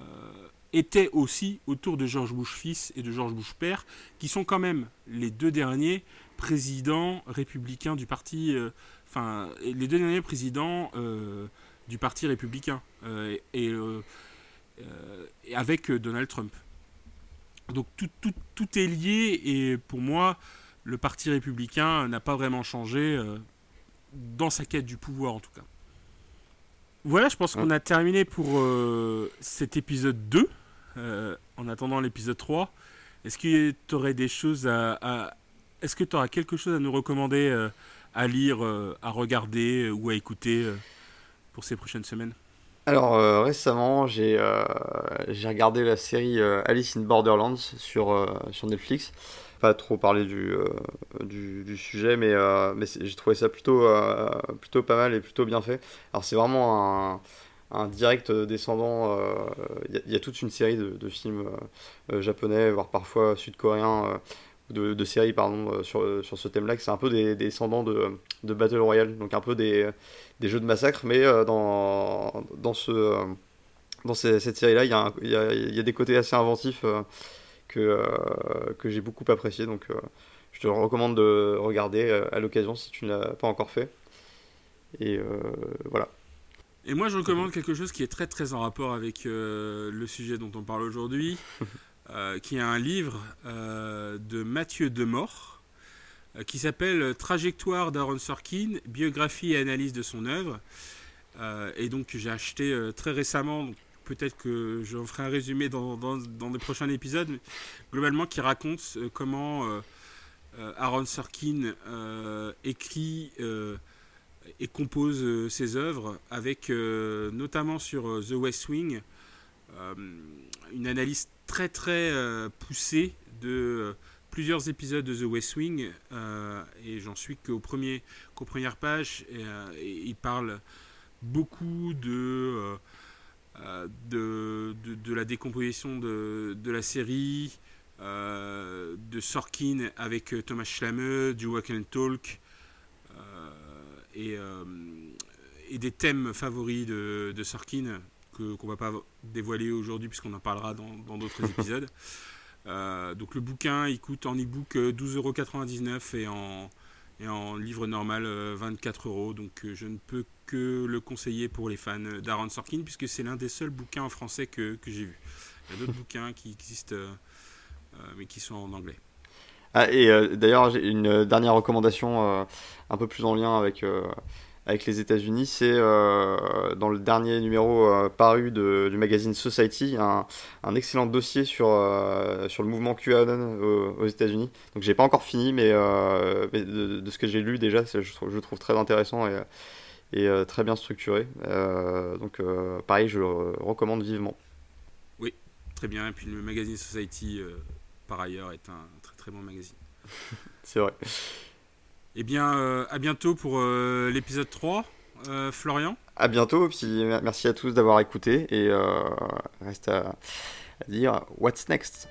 étaient aussi autour de George Bush fils et de George Bush père, qui sont quand même les deux derniers présidents républicains du parti, euh, enfin les deux derniers présidents euh, du parti républicain et, avec Donald Trump. Donc tout, tout, tout, est lié et pour moi le parti républicain n'a pas vraiment changé dans sa quête du pouvoir en tout cas. Voilà, je pense qu'on a terminé pour euh, cet épisode 2. Euh, en attendant l'épisode 3, est-ce que tu aurais des choses à. Est-ce que tu auras quelque chose à nous recommander euh, à lire, à regarder ou à écouter pour ces prochaines semaines? Alors récemment, j'ai regardé la série Alice in Borderlands sur, sur Netflix pas trop parler du, euh, du, sujet, mais, euh, mais j'ai trouvé ça plutôt, euh, plutôt pas mal et plutôt bien fait. Alors c'est vraiment un, un, direct descendant, il y, a toute une série de, films japonais, voire parfois sud-coréens, de, de, séries pardon, sur, sur ce thème-là, que c'est un peu des, descendants de, de, Battle Royale, donc un peu des, des jeux de massacre, mais dans, dans, ce, dans cette série-là, il y, y, y, a des côtés assez inventifs que, euh, que j'ai beaucoup apprécié. Donc euh, je te recommande de regarder euh, à l'occasion si tu ne l'as pas encore fait. Et voilà. Et moi, je recommande quelque chose qui est très très en rapport avec le sujet dont on parle aujourd'hui, qui est un livre de Mathieu Demort, qui s'appelle Trajectoire d'Aaron Sorkin, biographie et analyse de son œuvre. et donc, j'ai acheté très récemment, peut-être que j'en ferai un résumé dans, dans, dans, des prochains épisodes, mais globalement qui raconte euh, comment euh, euh, Aaron Sorkin écrit et compose ses œuvres, avec notamment sur The West Wing, une analyse très très poussée de plusieurs épisodes de The West Wing, et j'en suis qu'au premier, qu'aux premières pages, il parle beaucoup de euh, de, de, la décomposition de, de la série, euh, de Sorkin avec euh, Thomas Schlamme, du Walk and Talk, et, et, des thèmes favoris de Sorkin qu'on ne va pas dévoiler aujourd'hui puisqu'on en parlera dans d'autres épisodes. donc le bouquin, il coûte en e-book 12,99€ et en, et en livre normal 24 euros. Donc je ne peux que le conseiller pour les fans d'Aaron Sorkin, puisque c'est l'un des seuls bouquins en français que, que j'ai vu. Il y a d'autres bouquins qui existent, euh, euh, mais qui sont en anglais. Ah, et euh, d'ailleurs, j'ai une dernière recommandation un peu plus en lien avec, avec les États-Unis. C'est dans le dernier numéro paru de, du magazine Society, un, un excellent dossier sur, sur le mouvement QAnon aux, États-Unis. Donc, j'ai pas encore fini, mais, de, ce que j'ai lu déjà, je, je, le trouve très intéressant et et euh, très bien structuré. Euh, donc euh, pareil, je le recommande vivement. Oui, très bien. Et puis le magazine Society, par ailleurs, est un très très bon magazine. C'est vrai. Eh bien, à bientôt pour l'épisode 3. Florian À bientôt, puis merci à tous d'avoir écouté et reste à dire What's next?